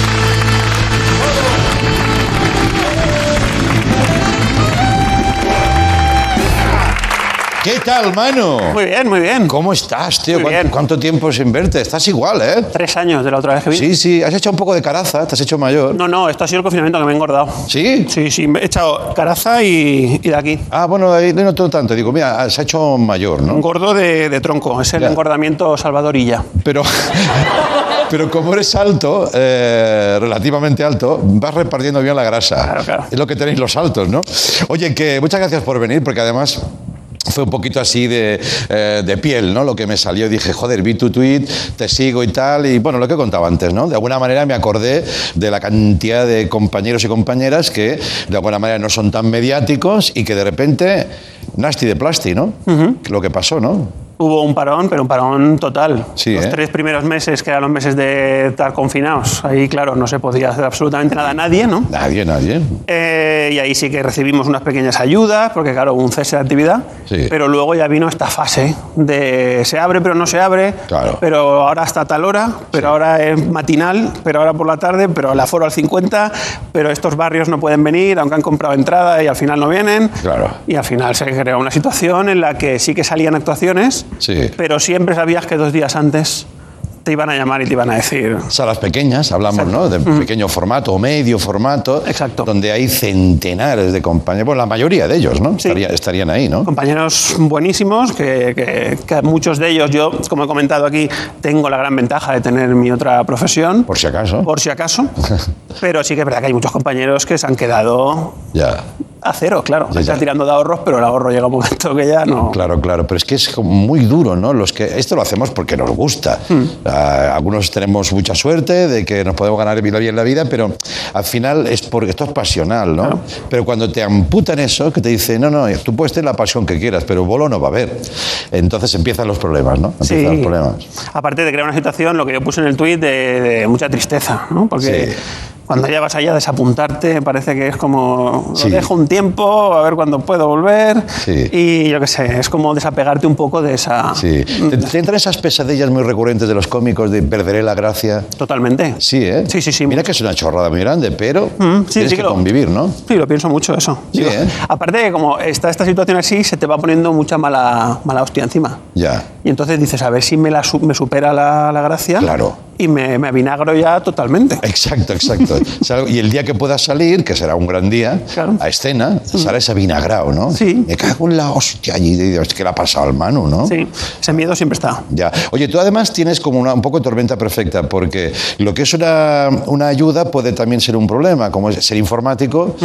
¿Qué tal, mano? Muy bien, muy bien. ¿Cómo estás, tío? Muy ¿Cuánto, bien. cuánto tiempo sin verte? Estás igual, ¿eh? Tres años de la otra vez que vi. Sí, sí. Has hecho un poco de caraza, te has hecho mayor. No, no, esto ha sido el confinamiento que me he engordado. ¿Sí? Sí, sí, me he echado caraza y, y de aquí. Ah, bueno, ahí no todo tanto. Digo, mira, se ha hecho mayor, Un ¿no? gordo de, de tronco. Es el Ya. engordamiento salvadorilla. Pero, pero como eres alto, eh, relativamente alto, vas repartiendo bien la grasa. Claro, claro. Es lo que tenéis los altos, ¿no? Oye, que muchas gracias por venir, porque además fue un poquito así de, eh, de piel, ¿no? Lo que me salió, dije, joder, vi tu tweet, te sigo y tal, y bueno, lo que contaba antes, ¿no? De alguna manera me acordé de la cantidad de compañeros y compañeras que de alguna manera no son tan mediáticos y que de repente, nasty de plasti, ¿no? Lo que pasó, ¿no? Hubo un parón, pero un parón total. Sí, los ¿eh? tres primeros meses, que eran los meses de estar confinados, ahí, claro, no se podía hacer absolutamente nada a nadie, ¿no? Nadie, nadie. Eh, y ahí sí que recibimos unas pequeñas ayudas, porque claro, hubo un cese de actividad. Sí. Pero luego ya vino esta fase de se abre pero no se abre, Claro. pero ahora hasta tal hora, pero ahora es matinal, pero ahora por la tarde, pero el aforo al 50, pero estos barrios no pueden venir, aunque han comprado entrada y al final no vienen. Claro. Y al final se creó una situación en la que sí que salían actuaciones, Sí. pero siempre sabías que dos días antes te iban a llamar y te iban a decir... Salas pequeñas, hablamos, ¿no? De pequeño formato o medio formato. Exacto. Donde hay centenares de compañeros. Bueno, la mayoría de ellos, ¿no? Sí. Estaría- estarían ahí, ¿no? compañeros buenísimos, que, que- que muchos de ellos, yo, como he comentado aquí, tengo la gran ventaja de tener mi otra profesión. Por si acaso. por si acaso. Pero sí que es verdad que hay muchos compañeros que se han quedado Ya. A cero, claro. Ya, tirando de ahorros, pero el ahorro llega un momento que ya no. Claro, claro, pero es que es muy duro, ¿no? Los que esto lo hacemos porque nos gusta. Hmm. Ah, algunos tenemos mucha suerte de que nos podemos ganar bien bien la vida, pero al final es porque esto es pasional, ¿no? Pero cuando te amputan eso, que te dicen, no, no, tú puedes tener la pasión que quieras, pero bolo no va a haber. Entonces empiezan los problemas, ¿no? Empiezan los problemas. Aparte de crear una situación, lo que yo puse en el tuit, de, de mucha tristeza, ¿no? Porque Sí. Cuando ya vas allá a desapuntarte, parece que es como, Sí. lo dejo un tiempo, a ver cuándo puedo volver. Sí. Y yo qué sé, es como desapegarte un poco de esa... Sí. ¿Te, te entran esas pesadillas muy recurrentes de los cómicos de perderé la gracia? Totalmente. Sí, ¿eh? Sí, sí, sí. Mira que es una chorrada muy grande, pero Mm, sí, tienes sí que, que lo- convivir, ¿no? Sí, lo pienso mucho eso. Sí, Digo, ¿eh? Aparte de como está esta situación así, se te va poniendo mucha mala, mala hostia encima. Ya. Y entonces dices, a ver si me, la, me supera la, la gracia. Claro. Y me, me avinagro ya totalmente. Exacto, exacto. Y el día que puedas salir, que será un gran día, Claro. a escena, sales avinagrado, ¿no? Sí. Me cago en la hostia allí, Dios, ¿qué le ha pasado al Manu, no? Sí, ese miedo siempre está. Ya. Oye, tú además tienes como una, un poco de tormenta perfecta, porque lo que es una, una ayuda puede también ser un problema, como es ser informático,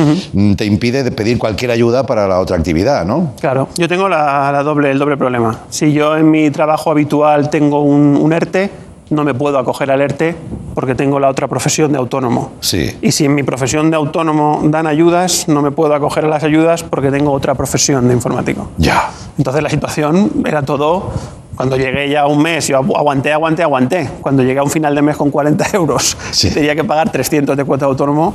te impide de pedir cualquier ayuda para la otra actividad, ¿no? Claro, yo tengo la, la doble, el doble problema. Si yo en mi trabajo habitual tengo un, un ERTE, no me puedo acoger al ERTE porque tengo la otra profesión de autónomo. Sí. Y si en mi profesión de autónomo dan ayudas, no me puedo acoger a las ayudas porque tengo otra profesión de informático. Ya. Entonces la situación era todo. Cuando llegué ya a un mes, yo agu- aguanté, aguanté, aguanté. Cuando llegué a un final de mes con 40 euros Sí. tenía que pagar 300 de cuota de autónomo,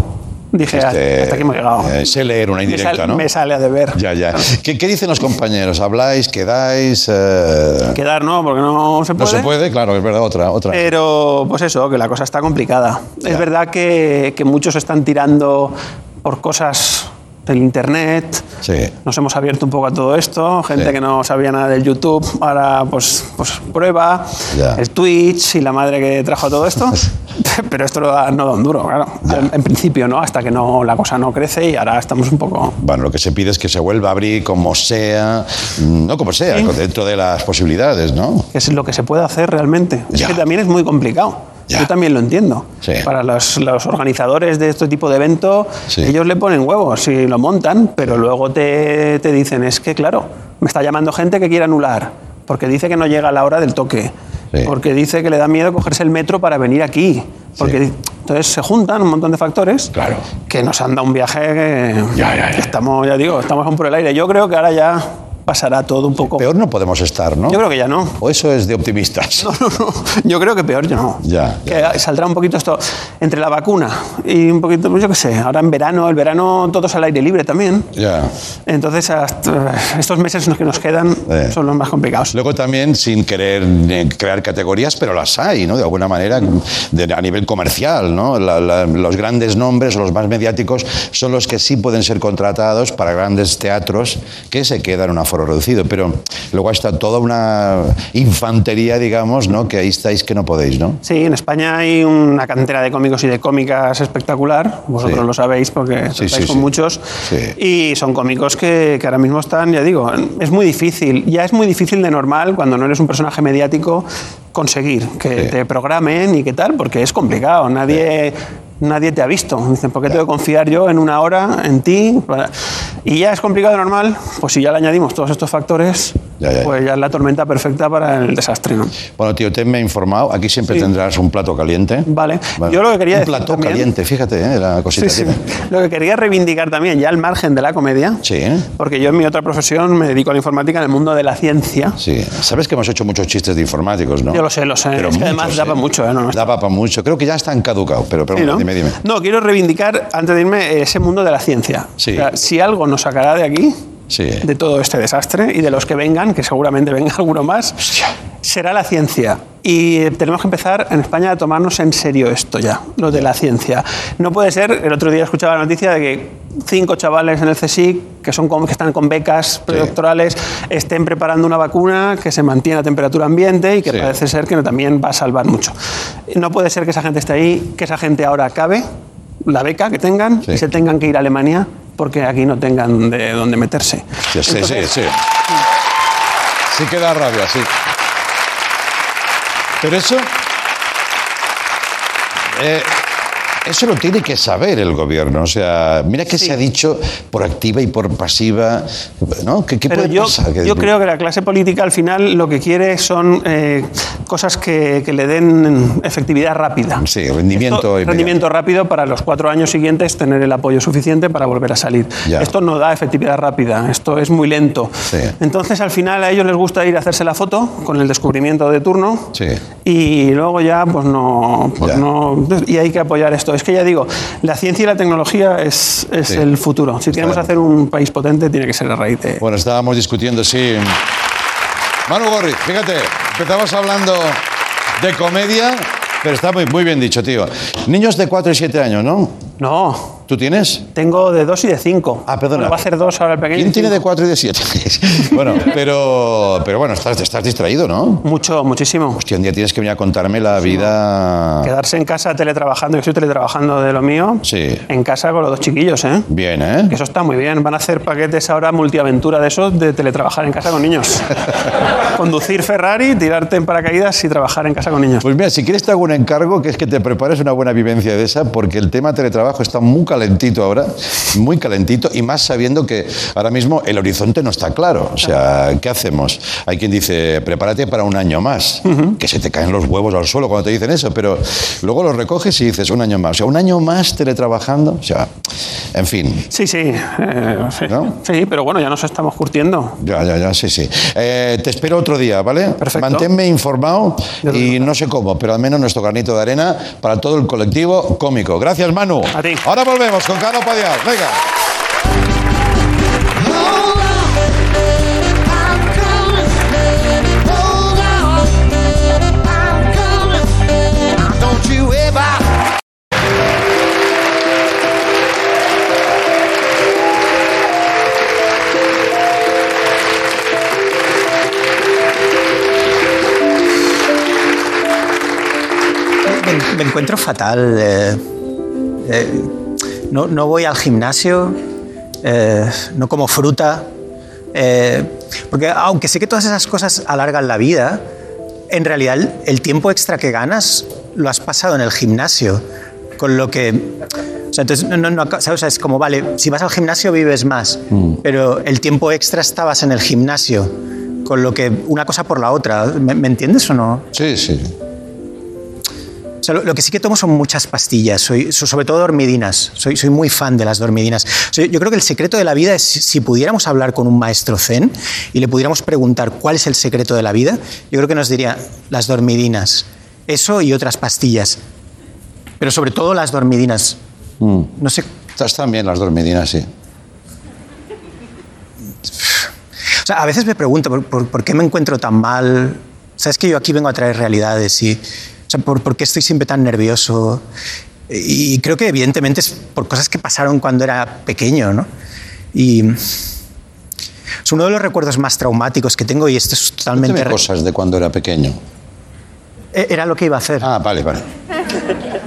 dije, Este, hasta aquí me he llegado. eh, sé leer una me, indirecta, sal- ¿no? me sale a deber. Ya, ya. ¿Qué, qué dicen los compañeros? ¿Habláis? ¿Quedáis? eh, Quedar no, porque no se No puede. se puede, claro, es verdad, otra. otra. Pero, pues eso, que la cosa está complicada. Ya. Es verdad que, que muchos están tirando por cosas del Internet. Sí. Nos hemos abierto un poco a todo esto. Gente Sí. que no sabía nada del YouTube, ahora pues, pues prueba. Ya. El Twitch y la madre que trajo todo esto. Pero esto no da, no da un duro, claro. En, en principio, ¿no? Hasta que no, la cosa no crece y ahora estamos un poco... Bueno, lo que se pide es que se vuelva a abrir como sea, mm, no como sea, Sí. dentro de las posibilidades, ¿no? es lo que se puede hacer realmente. Es Ya. que también es muy complicado. Ya. Yo también lo entiendo. Sí. Para los, los organizadores de este tipo de evento, Sí. ellos le ponen huevos y lo montan, pero luego te, te dicen, es que claro, me está llamando gente que quiere anular, porque dice que no llega a la hora del toque, Sí. porque dice que le da miedo cogerse el metro para venir aquí. Porque, Sí. Entonces se juntan un montón de factores Claro. que nos han dado un viaje que Ya, ya, ya. estamos, ya digo, estamos aún por el aire. Yo creo que ahora ya pasará todo un poco... Peor no podemos estar, ¿no? Yo creo que ya no. O eso es de optimistas. No, no, no. Yo creo que peor yo no. Ya, Que saldrá un poquito esto entre la vacuna y un poquito, pues yo qué sé, ahora en verano, el verano todos al aire libre también. Ya. Entonces, estos meses que nos quedan Eh. son los más complicados. Luego también, sin querer eh, crear categorías, pero las hay, ¿no? De alguna manera, de- a nivel comercial, ¿no? La- la- los grandes nombres los más mediáticos son los que sí pueden ser contratados para grandes teatros que se quedan en un aforo reducido. Pero luego está toda una infantería, digamos, ¿no? Que ahí estáis que no podéis, ¿no? Sí, en España hay una cantera de cómicos y de cómicas espectacular. Vosotros Sí. lo sabéis porque Sí, estáis sí, con muchos. Y son cómicos que, que ahora mismo están, ya digo, es muy difícil. Ya es muy difícil de normal cuando no eres un personaje mediático conseguir que Sí. te programen y qué tal, porque es complicado. Nadie. Nadie te ha visto. Dicen, ¿por qué tengo que confiar yo en una hora en ti? Y ya es complicado normal, pues si ya le añadimos todos estos factores, Ya, ya, ya. pues ya es la tormenta perfecta para el desastre. ¿no? Bueno, tío, te me he informado. Aquí siempre Sí. tendrás un plato caliente. Vale. Bueno, Yo lo que quería Un plato también- caliente, fíjate, ¿eh? La cosita. Sí, sí. Lo que quería reivindicar también, ya al margen de la comedia, Sí, porque yo en mi otra profesión me dedico a la informática en el mundo de la ciencia. Sí, sabes que hemos hecho muchos chistes de informáticos, ¿no? Yo lo sé, lo sé. Pero Es que además da para mucho, ¿eh? No, no está- para mucho. Creo que ya están caducados, pero, pero Sí, ¿no? dime, dime. No, quiero reivindicar, antes de irme, ese mundo de la ciencia. Sí. O sea, si algo nos sacará de aquí, Sí. de todo este desastre y de los que vengan, que seguramente venga alguno más, será la ciencia. Y eh, tenemos que empezar en España a tomarnos en serio esto ya, lo de la ciencia. No puede ser, el otro día escuchaba la noticia de que cinco chavales en el CSIC, que, son con- que están con becas predoctorales, estén preparando una vacuna que se mantiene a temperatura ambiente y que Sí. parece ser que también va a salvar mucho. No puede ser que esa gente esté ahí, que esa gente ahora acabe la beca que tengan Sí. y se tengan que ir a Alemania porque aquí no tengan de dónde meterse. Sí, sí, sí, sí. Sí que da rabia, sí. Pero eso... eh, eso lo tiene que saber el gobierno. O sea, mira que Sí. se ha dicho por activa y por pasiva. ¿no? ¿Qué, qué Pero puede yo, pasar? Yo creo que la clase política al final lo que quiere son eh, cosas que, que le den efectividad rápida. Sí, rendimiento Esto- rendimiento rápido para los cuatro años siguientes tener el apoyo suficiente para volver a salir. Ya. Esto no da efectividad rápida, esto es muy lento. Sí. Entonces al final a ellos les gusta ir a hacerse la foto con el descubrimiento de turno Sí. y luego ya pues no, pues Ya. no y hay que apoyar esto. Es que ya digo, la ciencia y la tecnología es, es Sí. el futuro. Si queremos Claro. hacer un país potente tiene que ser a raíz de... Bueno, estábamos discutiendo, sí. Manu Gorri, fíjate, empezamos hablando de comedia, pero está muy, muy bien dicho, tío. Niños de 4 y 7 años, ¿no? No, ¿Tú tienes? tengo de dos y de cinco. Ah, perdona. Bueno, va a hacer dos ahora el pequeño. ¿Quién tiene de cinco. 4 y de 7? bueno, pero, pero bueno, estás, estás distraído, ¿no? Mucho, muchísimo. Hostia, un día tienes que venir a contarme la vida... Quedarse en casa teletrabajando, yo estoy teletrabajando de lo mío. Sí. En casa con los dos chiquillos, ¿eh? Bien, ¿eh? Que eso está muy bien. Van a hacer paquetes ahora multiaventura de esos de teletrabajar en casa con niños. Conducir Ferrari, tirarte en paracaídas y trabajar en casa con niños. Pues mira, si quieres te hago un encargo, que es que te prepares una buena vivencia de esa, porque el tema teletrabajo está muy calentito ahora, muy calentito, y más sabiendo que ahora mismo el horizonte no está claro. O sea, ¿qué hacemos? Hay quien dice, prepárate para un año más, que se te caen los huevos al suelo cuando te dicen eso, pero luego los recoges y dices, un año más. O sea, un año más teletrabajando, o sea, en fin. Sí, sí. eh, sí. ¿No? Sí, pero bueno, ya nos estamos curtiendo. Ya, ya, ya, sí, sí. Eh, te espero otro día, ¿vale? Perfecto. Manténme informado y no sé cómo, pero al menos nuestro granito de arena para todo el colectivo cómico. Gracias, Manu. A ti. Ahora volvemos con Carlos Padial. Venga. Me encuentro fatal. eh, eh, no, no voy al gimnasio, eh, no como fruta. eh, porque aunque sé que todas esas cosas alargan la vida, en realidad el, tiempo extra que ganas lo has pasado en el gimnasio. Con lo que. O sea, entonces, no, no. O sea, es como, vale, si vas al gimnasio vives más, pero el tiempo extra estabas en el gimnasio. Con lo que una cosa por la otra. ¿Me, me entiendes o no? Sí, sí. O sea, lo, lo que sí que tomo son muchas pastillas, soy, so- sobre todo dormidinas. Soy, soy muy fan de las dormidinas. O sea, yo creo que el secreto de la vida es si pudiéramos hablar con un maestro zen y le pudiéramos preguntar cuál es el secreto de la vida, yo creo que nos diría las dormidinas. Eso y otras pastillas. Pero sobre todo las dormidinas. No sé. Estás también las dormidinas, sí. O sea, a veces me pregunto por, por- por qué me encuentro tan mal. Sabes que yo aquí vengo a traer realidades y. O sea, por, por qué estoy siempre tan nervioso. Y creo que evidentemente es por cosas que pasaron cuando era pequeño, ¿no? Y. Es uno de los recuerdos más traumáticos que tengo y esto es totalmente. Re- cosas de cuando era pequeño. E- Era lo que iba a hacer. Ah, vale, vale.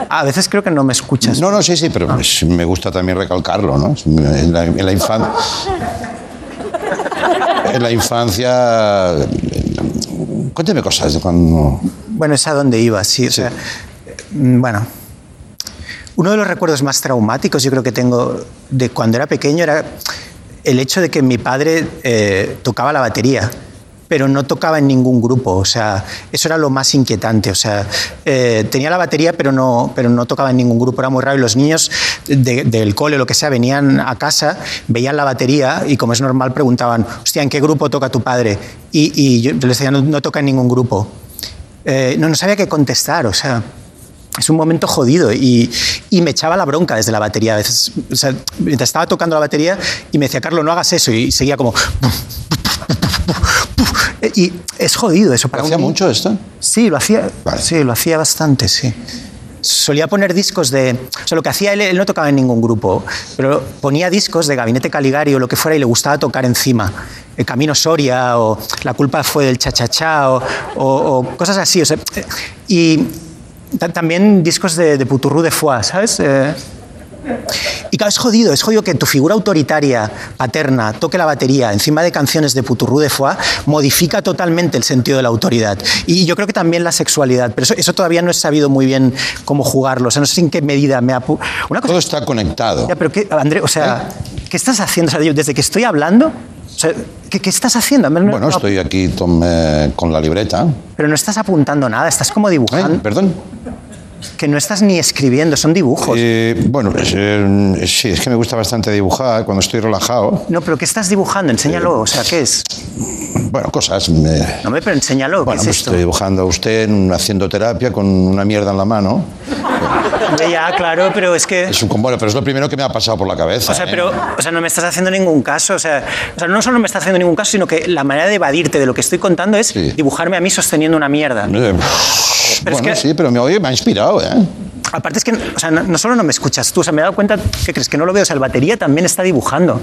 A veces creo que no me escuchas. No, no, sí, sí, pero pues, me gusta también recalcarlo, ¿no? En la, en la infancia. En la infancia. Cuénteme cosas de cuando. Bueno, es a dónde iba, sí. O sea, mm, bueno, uno de los recuerdos más traumáticos yo creo que tengo de cuando era pequeño era el hecho de que mi padre eh, tocaba la batería, pero no tocaba en ningún grupo. O sea, eso era lo más inquietante. O sea, eh, tenía la batería, pero no, pero no tocaba en ningún grupo. Era muy raro. Y los niños de- del cole o lo que sea venían a casa, veían la batería y, como es normal, preguntaban, hostia, ¿en qué grupo toca tu padre? Y, y yo les decía, no, no toca en ningún grupo. Eh, no, no sabía qué contestar, o sea, es un momento jodido y, y me echaba la bronca desde la batería a veces. O sea, mientras estaba tocando la batería y me decía, Carlos, no hagas eso y seguía como... Y es jodido eso para ¿Hacía un mucho esto? Sí, lo hacía, Vale. sí, lo hacía bastante, sí. Solía poner discos de... O sea, lo que hacía él, él no tocaba en ningún grupo, pero ponía discos de Gabinete Caligari o lo que fuera y le gustaba tocar encima. El Camino Soria o La culpa fue del chachachá o, cosas así. Y ta- también discos de, de Puturru de Foix, ¿sabes? Eh, y claro, es jodido, es jodido que tu figura autoritaria, paterna, toque la batería encima de canciones de Puturru de Foix, modifica totalmente el sentido de la autoridad. Y yo creo que también la sexualidad, pero eso, eso todavía no he sabido muy bien cómo jugarlo. O sea, no sé en qué medida me ha... Una cosa Todo está conectado. ya, pero qué, André, o sea, ¿qué estás haciendo? O sea, yo, desde que estoy hablando, o sea, ¿qué, qué estás haciendo? No- Bueno, no- estoy aquí tom- eh, con la libreta. Pero no estás apuntando nada, estás como ¿Eh? dibujando. ¿Perdón? Que no estás ni escribiendo, son dibujos. Eh, bueno, pues, eh, sí, es que me gusta bastante dibujar cuando estoy relajado. No, pero ¿qué estás dibujando? Enséñalo, o sea, ¿qué es? Bueno, cosas. eh, No me, pero enséñalo, bueno, ¿qué pues es esto? estoy dibujando a usted en- haciendo terapia con una mierda en la mano. Ya, claro, pero es que... Es un bueno, pero es lo primero que me ha pasado por la cabeza. O sea, ¿eh? pero, o sea, no me estás haciendo ningún caso. O sea, o sea, no solo no me estás haciendo ningún caso, sino que la manera de evadirte de lo que estoy contando es Sí. dibujarme a mí sosteniendo una mierda. Pero es bueno, que- sí, pero me, oye, me ha inspirado, ¿eh? Aparte es que, o sea, no, no solo no me escuchas tú, o sea, me he dado cuenta que crees que no lo veo, o sea, el batería también está dibujando.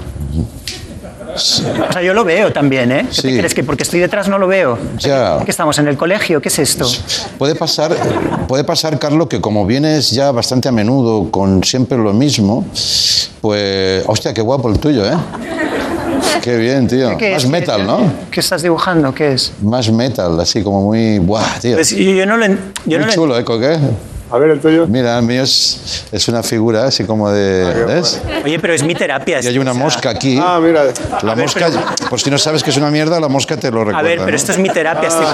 O sea, yo lo veo también, ¿eh? ¿Qué te Sí. crees que porque estoy detrás no lo veo? Ya. ¿Qué estamos en el colegio? ¿Qué es esto? Puede pasar, puede pasar, Carlos, que como vienes ya bastante a menudo con siempre lo mismo, pues. Hostia, qué guapo el tuyo, ¿eh? Qué bien, tío. ¿Qué Más es? metal, ¿Qué- ¿no? ¿Qué estás dibujando? ¿Qué es? Más metal, así como muy. Buah, tío. Pues yo, yo no lo, yo muy no chulo, ¿eh? ¿Qué? A ver el tuyo. Mira, el mío es, es una figura así como de... ¿Ves? Oye, pero es mi terapia. Y hay una o sea, mosca aquí. Ah, mira. La ver, mosca, por si no sabes que es una mierda, la mosca te lo recuerda. A ver, pero ¿no? esto es mi terapia. estoy-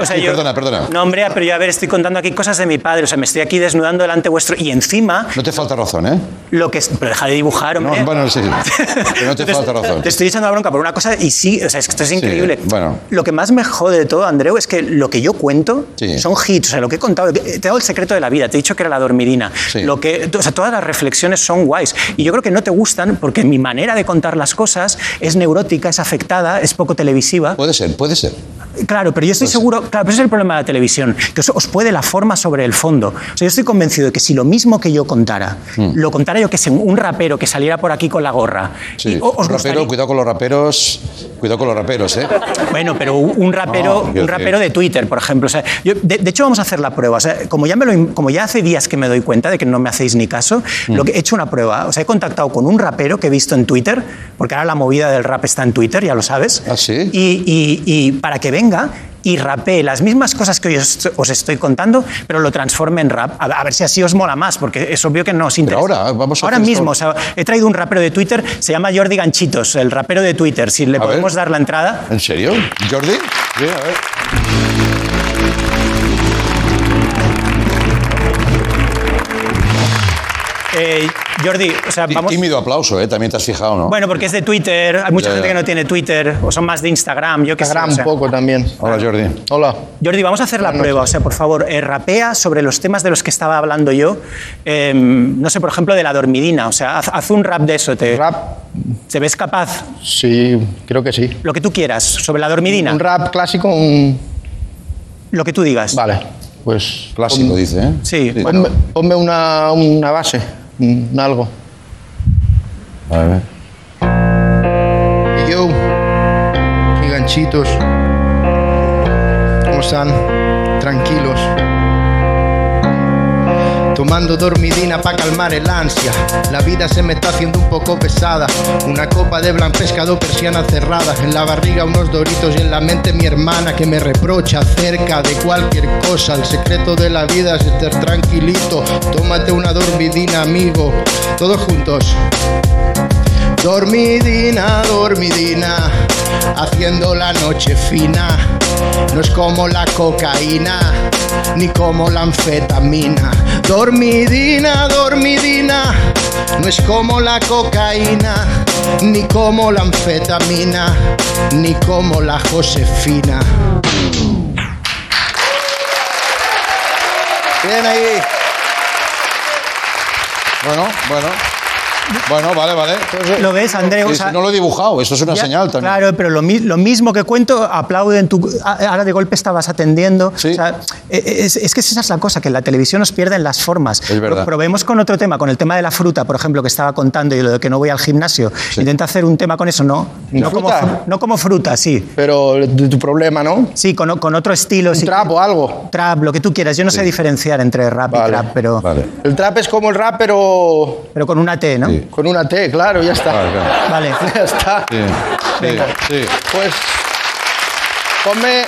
o sea, Sí, yo- perdona, perdona. No, hombre, pero yo, a ver, estoy contando aquí cosas de mi padre. O sea, me estoy aquí desnudando delante vuestro. Y encima, No te falta razón, ¿eh? lo que... es- Pero deja de dibujar, No, hombre. bueno, sí. Que no te Entonces, falta razón. Te estoy echando la bronca por una cosa y sí, o sea, es que esto es increíble. bueno. Lo que más me jode de todo, Andreu, es que lo que yo cuento Sí. son hits. O sea, lo que he contado, te he dado el secreto de la vida, te he dicho que era la dormidina. Sí. Lo que, o sea, todas las reflexiones son guays. Y yo creo que no te gustan porque mi manera de contar las cosas es neurótica, es afectada, es poco televisiva. Puede ser, puede ser. Claro, pero yo estoy seguro, claro, pero ese es el problema de la televisión, que os, os puede la forma sobre el fondo. O sea, yo estoy convencido de que si lo mismo que yo contara, lo contara yo que sé, un rapero que saliera por aquí con la gorra, Sí. y o- os Rapero, gustaría- cuidado con los raperos. Cuidado con los raperos, ¿eh? Bueno, pero un rapero, No, un rapero de Twitter, por ejemplo. O sea, yo- de, de hecho, vamos a hacer la prueba. O sea, como, ya me lo como ya hace días que me doy cuenta de que no me hacéis ni caso, Mm. lo que he hecho una prueba. O sea, he contactado con un rapero que he visto en Twitter, porque ahora la movida del rap está en Twitter, ya lo sabes. ¿Ah, sí? Y, y- y para que venga y rapee las mismas cosas que hoy os, os estoy contando, pero lo transforme en rap. A, a ver si así os mola más, porque es obvio que no os interesa. ahora, vamos a Ahora mismo, esto. o sea, he traído un rapero de Twitter, se llama Jordi Ganchitos, el rapero de Twitter. Si le A ver. podemos dar la entrada. ¿En serio? ¿Jordi? Sí, a ver. Eh, Jordi, o sea, vamos. Tímido aplauso, ¿eh? También te has fijado, ¿no? Bueno, porque es de Twitter, hay mucha Ya, gente ya. que no tiene Twitter, o son más de Instagram, yo sé. Instagram o sea. un poco también. Hola, Jordi. Hola. Jordi, vamos a hacer la prueba, o sea, por favor, eh, rapea sobre los temas de los que estaba hablando yo. Eh, no sé, por ejemplo, de la dormidina, o sea, haz, haz un rap de eso. Te, Rap, ¿Te ves capaz? sí, creo que sí. Lo que tú quieras, sobre la dormidina, Un rap clásico, un... lo que tú digas. Vale, pues... Clásico, dice, ¿eh? Sí, Ponme, ponme una, una base, algo. A ver. Y yo, giganchitos, ¿cómo están? Tomando dormidina para calmar el ansia. La vida se me está haciendo un poco pesada. Una copa de blan pescado, persiana cerrada. En la barriga unos doritos y en la mente mi hermana que me reprocha acerca de cualquier cosa. El secreto de la vida es estar tranquilito. Tómate una dormidina, amigo. Todos juntos. Dormidina, dormidina, haciendo la noche fina. No es como la cocaína, ni como la anfetamina. Dormidina, dormidina, no es como la cocaína, ni como la anfetamina, ni como la Josefina. Bien ahí. Bueno, bueno. Bueno, vale, vale. ¿Lo ves, Andreu? Sí, O sea, sí, no lo he dibujado, eso es una Ya, señal también. Claro, pero lo, lo mismo que cuento, aplauden tu. a- Ahora de golpe estabas atendiendo. Sí. O sea, e- es, es que esa es la cosa, que en la televisión nos pierden las formas. Es verdad. Pro- Probemos con otro tema, con el tema de la fruta, por ejemplo, que estaba contando y lo de que no voy al gimnasio. Intenta hacer un tema con eso, no. ¿Una No como, no como fruta, sí. Pero de tu problema, ¿no? Sí, con, con otro estilo. Un sí. trap o algo. Trap, lo que tú quieras. Yo no sé diferenciar entre rap y Vale. trap, pero, Vale. El trap es como el rap, pero pero con una T, ¿no? Sí. Con una T, claro, ya está. Claro, claro. Vale. Ya está. Sí, Venga. sí. Pues ponme,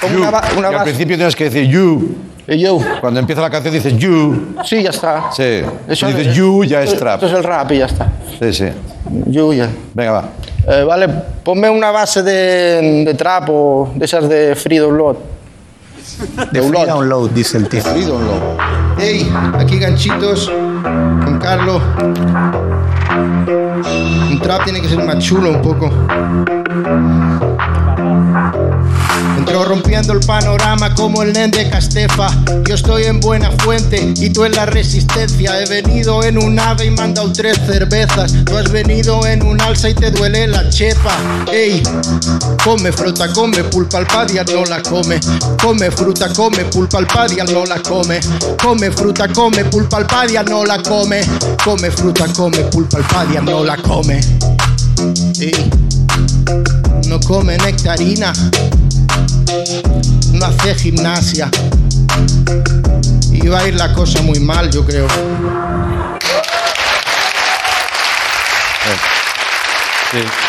ponme You. una, una Y al base. principio tienes que decir you. Y yo. Cuando empieza la canción dices you. Sí, ya está. Sí. Si dices you, ya es trap. Esto es el rap y ya está. Sí, sí. You, ya. Venga, va. Eh, vale, ponme una base de, de trap o de esas de free download. De free download, dice el tío. Hey, aquí ganchitos con Carlos. Un trap tiene que ser más chulo un poco. Entró rompiendo el panorama como el nen de Castefa. Yo estoy en buena fuente y tú en la resistencia. He venido en un ave y mandado tres cervezas. Tú has venido en un alza y te duele la chepa. Ey, come fruta, come pulpa al padia, no la come. Come fruta, come pulpa al padia, no la come. Come fruta, come pulpa al padia, no la come. Come fruta, come pulpa al padia, no la come. Ey, no come nectarina no hace gimnasia. Y va a ir la cosa muy mal, yo creo. Sí.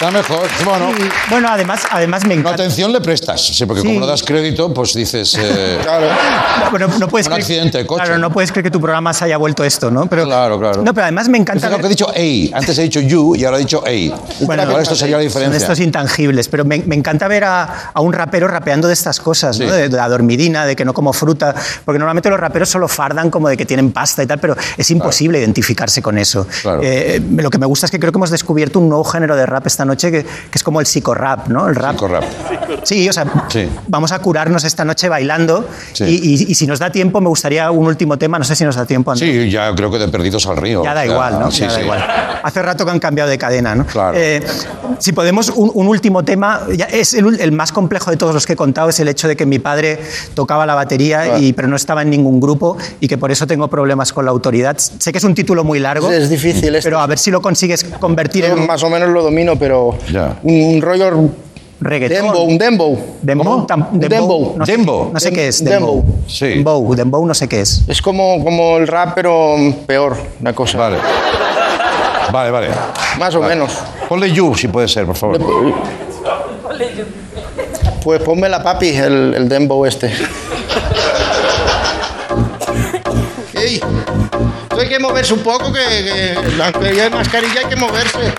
Está mejor. Bueno, Y, bueno, además, además me no encanta. atención le prestas. Sí, porque Sí. como no das crédito, pues dices. eh, Claro. Bueno, no puedes Un creer- accidente de coche. Claro, no puedes creer que tu programa se haya vuelto esto, ¿no? Pero, Claro, claro. No, pero además me encanta. Fíjate lo que he ver- dicho ey. Antes he dicho you y ahora he dicho ey. Bueno, Ahora esto sería la Son diferencia. estos intangibles, pero me, me encanta ver a, a un rapero rapeando de estas cosas, ¿no? Sí. de, de la dormidina, de que no como fruta, porque normalmente los raperos solo fardan como de que tienen pasta y tal, pero es imposible identificarse con eso. Claro. Eh, lo que me gusta es que creo que hemos descubierto un nuevo género de rap esta noche que, que es como el psicorrap, ¿no? El rap. Psicorrap. Sí, o sea, Sí. vamos a curarnos esta noche bailando Sí. y, y- y si nos da tiempo me gustaría un último tema, no sé si nos da tiempo. Andrés. Sí, ya creo que de perdidos al río. Ya da sea, igual, ¿no? Sí, Ya da sí. igual. Hace rato que han cambiado de cadena, ¿no? Claro. Eh, si podemos, un, un último tema, ya es el, el más complejo de todos los que he contado, es el hecho de que mi padre tocaba la batería, y, pero no estaba en ningún grupo y que por eso tengo problemas con la autoridad. Sé que es un título muy largo, Es difícil esto. pero a ver si lo consigues convertir Yo en más o menos lo domino, pero Ya. un rollo reggaetón. dembow, un dembow. Dembow, Un dembow. No sé, Dembow. no sé qué es. Dembow. Dembow. Sí. Dembow, dembow no sé qué es. Es como, como el rap, pero peor, la cosa. Vale. Vale, vale. Más o Vale. menos. Ponle you, si puede ser, por favor. Pues ponme la papi, el, el dembow este. Hay que moverse un poco, que, que aunque hay mascarilla hay que moverse.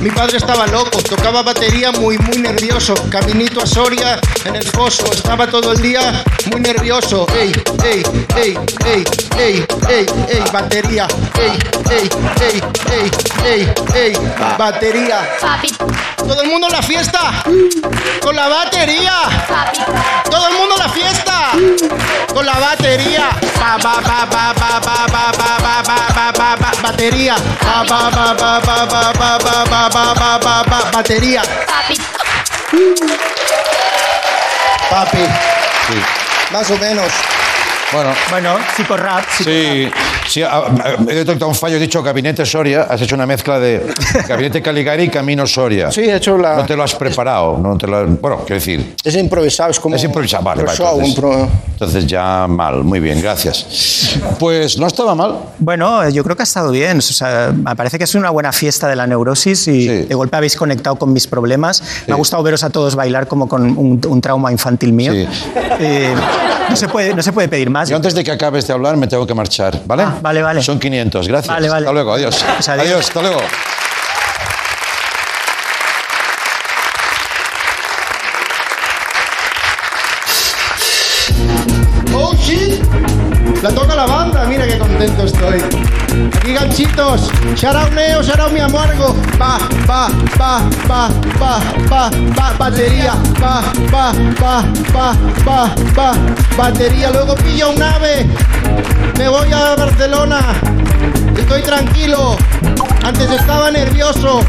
Mi padre estaba loco, tocaba batería muy, muy nervioso. Caminito a Soria en el foso, estaba todo el día muy nervioso. ¡Ey! ¡Ey! ¡Ey! ¡Ey! ¡Ey! ¡Ey! ¡Ey! Batería. ¡Ey! ¡Ey! ¡Ey! ¡Ey! ¡Ey! ¡Ey! Batería. Todo el mundo a la fiesta con la batería. Todo el mundo a la fiesta con la batería. Ba, ba, ba, ba, ba, ba, ba, ba, ba, ba, ba, ba, ba, batería. Ba, ba, ba, ba, ba, ba, ba, ba, ba, ba, ba, ba, ba, batería. Papi, Sí. más o menos. Bueno. Bueno, psicorrap. Sí, sí, ah, ah, he detectado un fallo, he dicho Gabinete Soria, has hecho una mezcla de Gabinete Caligari y Camino Soria. Sí, he hecho la. No te lo has preparado, no te lo, bueno, quiero decir, Es improvisado, es como. es improvisado, vale, vale, show, entonces, impro- entonces ya mal, muy bien, gracias. Pues no estaba mal, Bueno, yo creo que ha estado bien. O sea, me parece que es una buena fiesta de la neurosis y Sí. de golpe habéis conectado con mis problemas. Me ha gustado veros a todos bailar como con un, un trauma infantil mío. Sí. Eh, no, se puede, no se puede pedir más. Yo antes de que acabes de hablar me tengo que marchar, ¿vale? Ah, vale, vale. Son 500, gracias. Vale, vale. Hasta luego, adiós. Pues adiós. adiós, hasta luego. Carlitos. Shout Neo, shout mi amargo. Pa, pa, pa, pa, pa, pa, pa, batería. Pa, pa, pa, pa, pa, pa, batería. Luego pillo un ave. Me voy a Barcelona. Estoy tranquilo. Antes estaba nervioso.